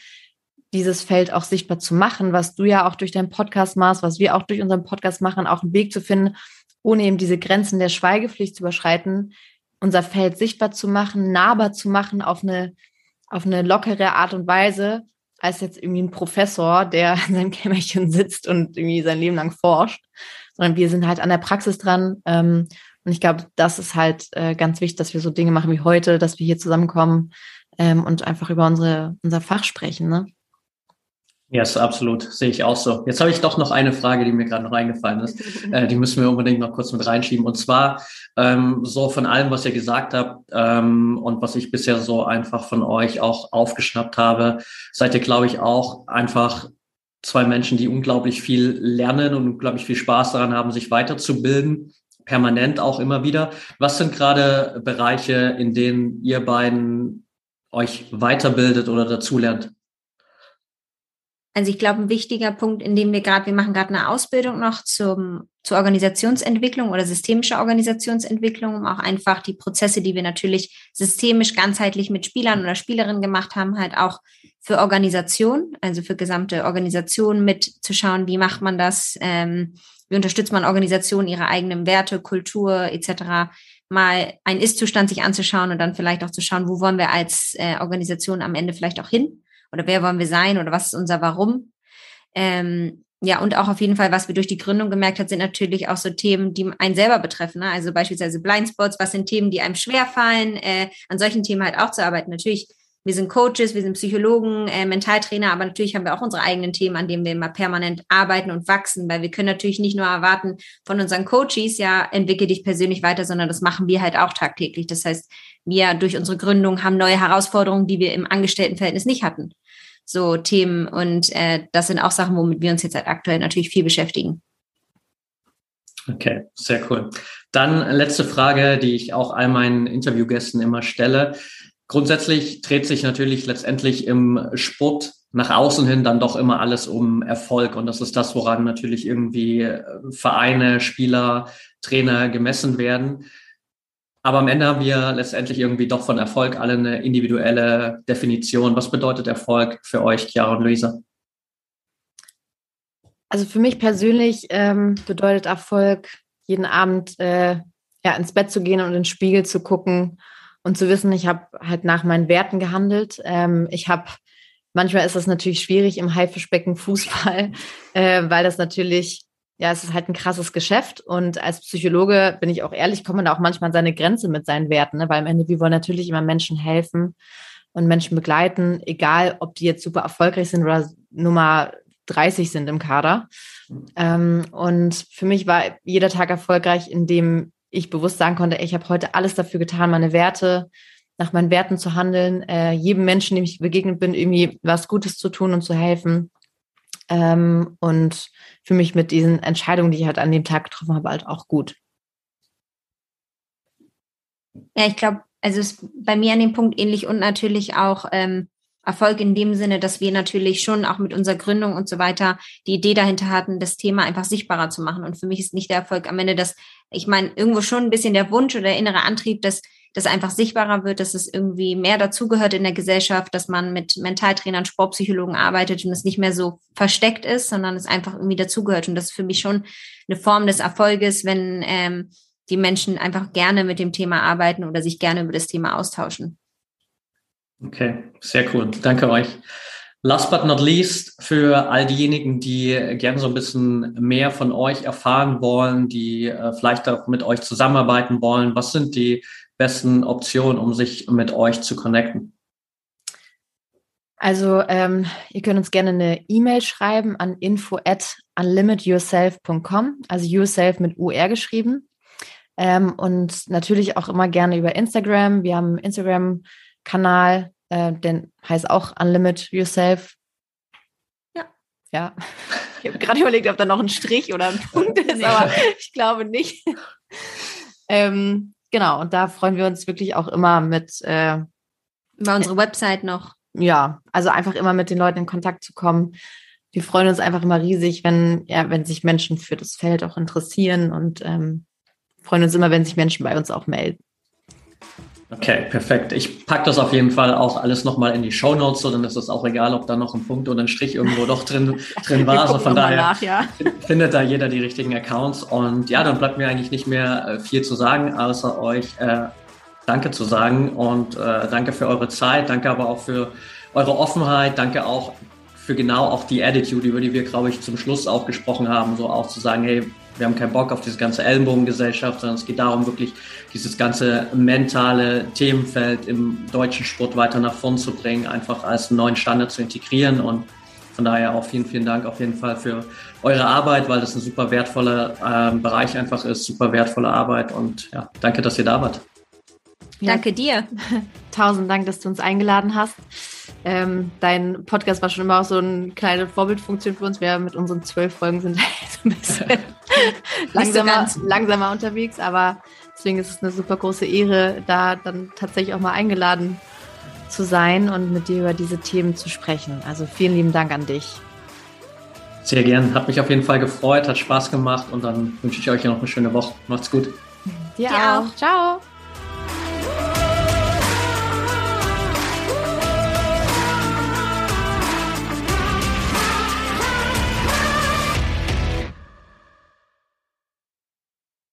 dieses Feld auch sichtbar zu machen, was du ja auch durch deinen Podcast machst, was wir auch durch unseren Podcast machen, auch einen Weg zu finden, ohne eben diese Grenzen der Schweigepflicht zu überschreiten, unser Feld sichtbar zu machen, nahbar zu machen auf eine, auf eine lockere Art und Weise, als jetzt irgendwie ein Professor, der in seinem Kämmerchen sitzt und irgendwie sein Leben lang forscht, sondern wir sind halt an der Praxis dran. Ähm, und ich glaube, das ist halt äh, ganz wichtig, dass wir so Dinge machen wie heute, dass wir hier zusammenkommen ähm, und einfach über unsere, unser Fach sprechen. Ne? Ja, yes, absolut, sehe ich auch so. Jetzt habe ich doch noch eine Frage, die mir gerade noch eingefallen ist. *laughs* Äh, die müssen wir unbedingt noch kurz mit reinschieben. Und zwar ähm, so von allem, was ihr gesagt habt ähm, und was ich bisher so einfach von euch auch aufgeschnappt habe, seid ihr, glaube ich, auch einfach zwei Menschen, die unglaublich viel lernen und unglaublich viel Spaß daran haben, sich weiterzubilden, permanent auch immer wieder. Was sind gerade Bereiche, in denen ihr beiden euch weiterbildet oder dazulernt? Also ich glaube, ein wichtiger Punkt, in dem wir gerade, wir machen gerade eine Ausbildung noch zum, zur Organisationsentwicklung oder systemischer Organisationsentwicklung, um auch einfach die Prozesse, die wir natürlich systemisch ganzheitlich mit Spielern oder Spielerinnen gemacht haben, halt auch für Organisation, also für gesamte Organisation mitzuschauen, wie macht man das, ähm, wie unterstützt man Organisationen, ihre eigenen Werte, Kultur etc., mal einen Ist-Zustand sich anzuschauen und dann vielleicht auch zu schauen, wo wollen wir als äh, Organisation am Ende vielleicht auch hin oder wer wollen wir sein oder was ist unser Warum. Ähm, ja, und auch auf jeden Fall, was wir durch die Gründung gemerkt haben, sind natürlich auch so Themen, die einen selber betreffen. Ne? Also beispielsweise Blindspots, was sind Themen, die einem schwerfallen, äh, an solchen Themen halt auch zu arbeiten. Natürlich wir sind Coaches, wir sind Psychologen, äh, Mentaltrainer, aber natürlich haben wir auch unsere eigenen Themen, an denen wir immer permanent arbeiten und wachsen, weil wir können natürlich nicht nur erwarten von unseren Coaches, ja, entwickel dich persönlich weiter, sondern das machen wir halt auch tagtäglich. Das heißt, wir durch unsere Gründung haben neue Herausforderungen, die wir im Angestelltenverhältnis nicht hatten. So Themen und äh, das sind auch Sachen, womit wir uns jetzt halt aktuell natürlich viel beschäftigen. Okay, sehr cool. Dann letzte Frage, die ich auch all meinen Interviewgästen immer stelle. Grundsätzlich dreht sich natürlich letztendlich im Sport nach außen hin dann doch immer alles um Erfolg. Und das ist das, woran natürlich irgendwie äh, Vereine, Spieler, Trainer gemessen werden. Aber am Ende haben wir letztendlich irgendwie doch von Erfolg alle eine individuelle Definition. Was bedeutet Erfolg für euch, Chiara und Luisa? Also für mich persönlich ähm, bedeutet Erfolg, jeden Abend äh, ja, ins Bett zu gehen und in den Spiegel zu gucken und zu wissen, ich habe halt nach meinen Werten gehandelt. Ähm, ich habe, manchmal ist das natürlich schwierig im Haifischbecken Fußball, *laughs* äh, weil das natürlich, ja, es ist halt ein krasses Geschäft. Und als Psychologe bin ich auch ehrlich, kommt man da auch manchmal an seine Grenze mit seinen Werten, ne? weil am Ende, wir wollen natürlich immer Menschen helfen und Menschen begleiten, egal ob die jetzt super erfolgreich sind oder Nummer 30 sind im Kader. Ähm, und für mich war jeder Tag erfolgreich, indem ich bewusst sagen konnte, ey, ich habe heute alles dafür getan, meine Werte, nach meinen Werten zu handeln, äh, jedem Menschen, dem ich begegnet bin, irgendwie was Gutes zu tun und zu helfen. Ähm, und für mich mit diesen Entscheidungen, die ich halt an dem Tag getroffen habe, halt auch gut. Ja, ich glaube, also ist bei mir an dem Punkt ähnlich und natürlich auch ähm, Erfolg in dem Sinne, dass wir natürlich schon auch mit unserer Gründung und so weiter die Idee dahinter hatten, das Thema einfach sichtbarer zu machen. Und für mich ist nicht der Erfolg am Ende, dass ich meine, irgendwo schon ein bisschen der Wunsch oder der innere Antrieb, dass das einfach sichtbarer wird, dass es irgendwie mehr dazugehört in der Gesellschaft, dass man mit Mentaltrainern, Sportpsychologen arbeitet und es nicht mehr so versteckt ist, sondern es einfach irgendwie dazugehört. Und das ist für mich schon eine Form des Erfolges, wenn ähm, die Menschen einfach gerne mit dem Thema arbeiten oder sich gerne über das Thema austauschen. Okay, sehr cool. Danke euch. Last but not least, für all diejenigen, die gerne so ein bisschen mehr von euch erfahren wollen, die äh, vielleicht auch mit euch zusammenarbeiten wollen, was sind die besten Optionen, um sich mit euch zu connecten? Also ähm, ihr könnt uns gerne eine E-Mail schreiben an info at unlimityourself.com, also yourself mit UR geschrieben. Ähm, und natürlich auch immer gerne über Instagram. Wir haben einen Instagram-Kanal, äh, den heißt auch Unlimit Yourself. Ja. Ja. *laughs* Ich habe gerade überlegt, ob da noch ein Strich oder ein Punkt ist, nee. aber ich glaube nicht. ähm, genau, und da freuen wir uns wirklich auch immer mit. Äh, Über unsere Website noch. Ja, also einfach immer mit den Leuten in Kontakt zu kommen. Wir freuen uns einfach immer riesig, wenn, ja, wenn sich Menschen für das Feld auch interessieren und ähm, freuen uns immer, wenn sich Menschen bei uns auch melden. Okay, perfekt. Ich packe das auf jeden Fall auch alles nochmal in die Show Notes, so dann ist es auch egal, ob da noch ein Punkt oder ein Strich irgendwo doch drin, *laughs* drin war. Also von daher nach, ja. findet da jeder die richtigen Accounts. Und ja, dann bleibt mir eigentlich nicht mehr äh, viel zu sagen, außer euch äh, Danke zu sagen und äh, danke für eure Zeit, danke aber auch für eure Offenheit, danke auch für genau auch die Attitude, über die wir, glaube ich, zum Schluss auch gesprochen haben, so auch zu sagen, hey, wir haben keinen Bock auf diese ganze Ellenbogengesellschaft, sondern es geht darum, wirklich dieses ganze mentale Themenfeld im deutschen Sport weiter nach vorn zu bringen, einfach als neuen Standard zu integrieren. Und von daher auch vielen, vielen Dank auf jeden Fall für eure Arbeit, weil das ein super wertvoller äh, Bereich einfach ist, super wertvolle Arbeit. Und ja, danke, dass ihr da wart. Danke dir. *laughs* Tausend Dank, dass du uns eingeladen hast. Ähm, dein Podcast war schon immer auch so eine kleine Vorbildfunktion für uns. Wir mit unseren zwölf Folgen sind *laughs* so ein bisschen *laughs* langsamer, langsamer unterwegs, aber deswegen ist es eine super große Ehre, da dann tatsächlich auch mal eingeladen zu sein und mit dir über diese Themen zu sprechen. Also vielen lieben Dank an dich. Sehr gern. Hat mich auf jeden Fall gefreut, hat Spaß gemacht und dann wünsche ich euch noch eine schöne Woche. Macht's gut. Dir, Dir auch. auch. Ciao.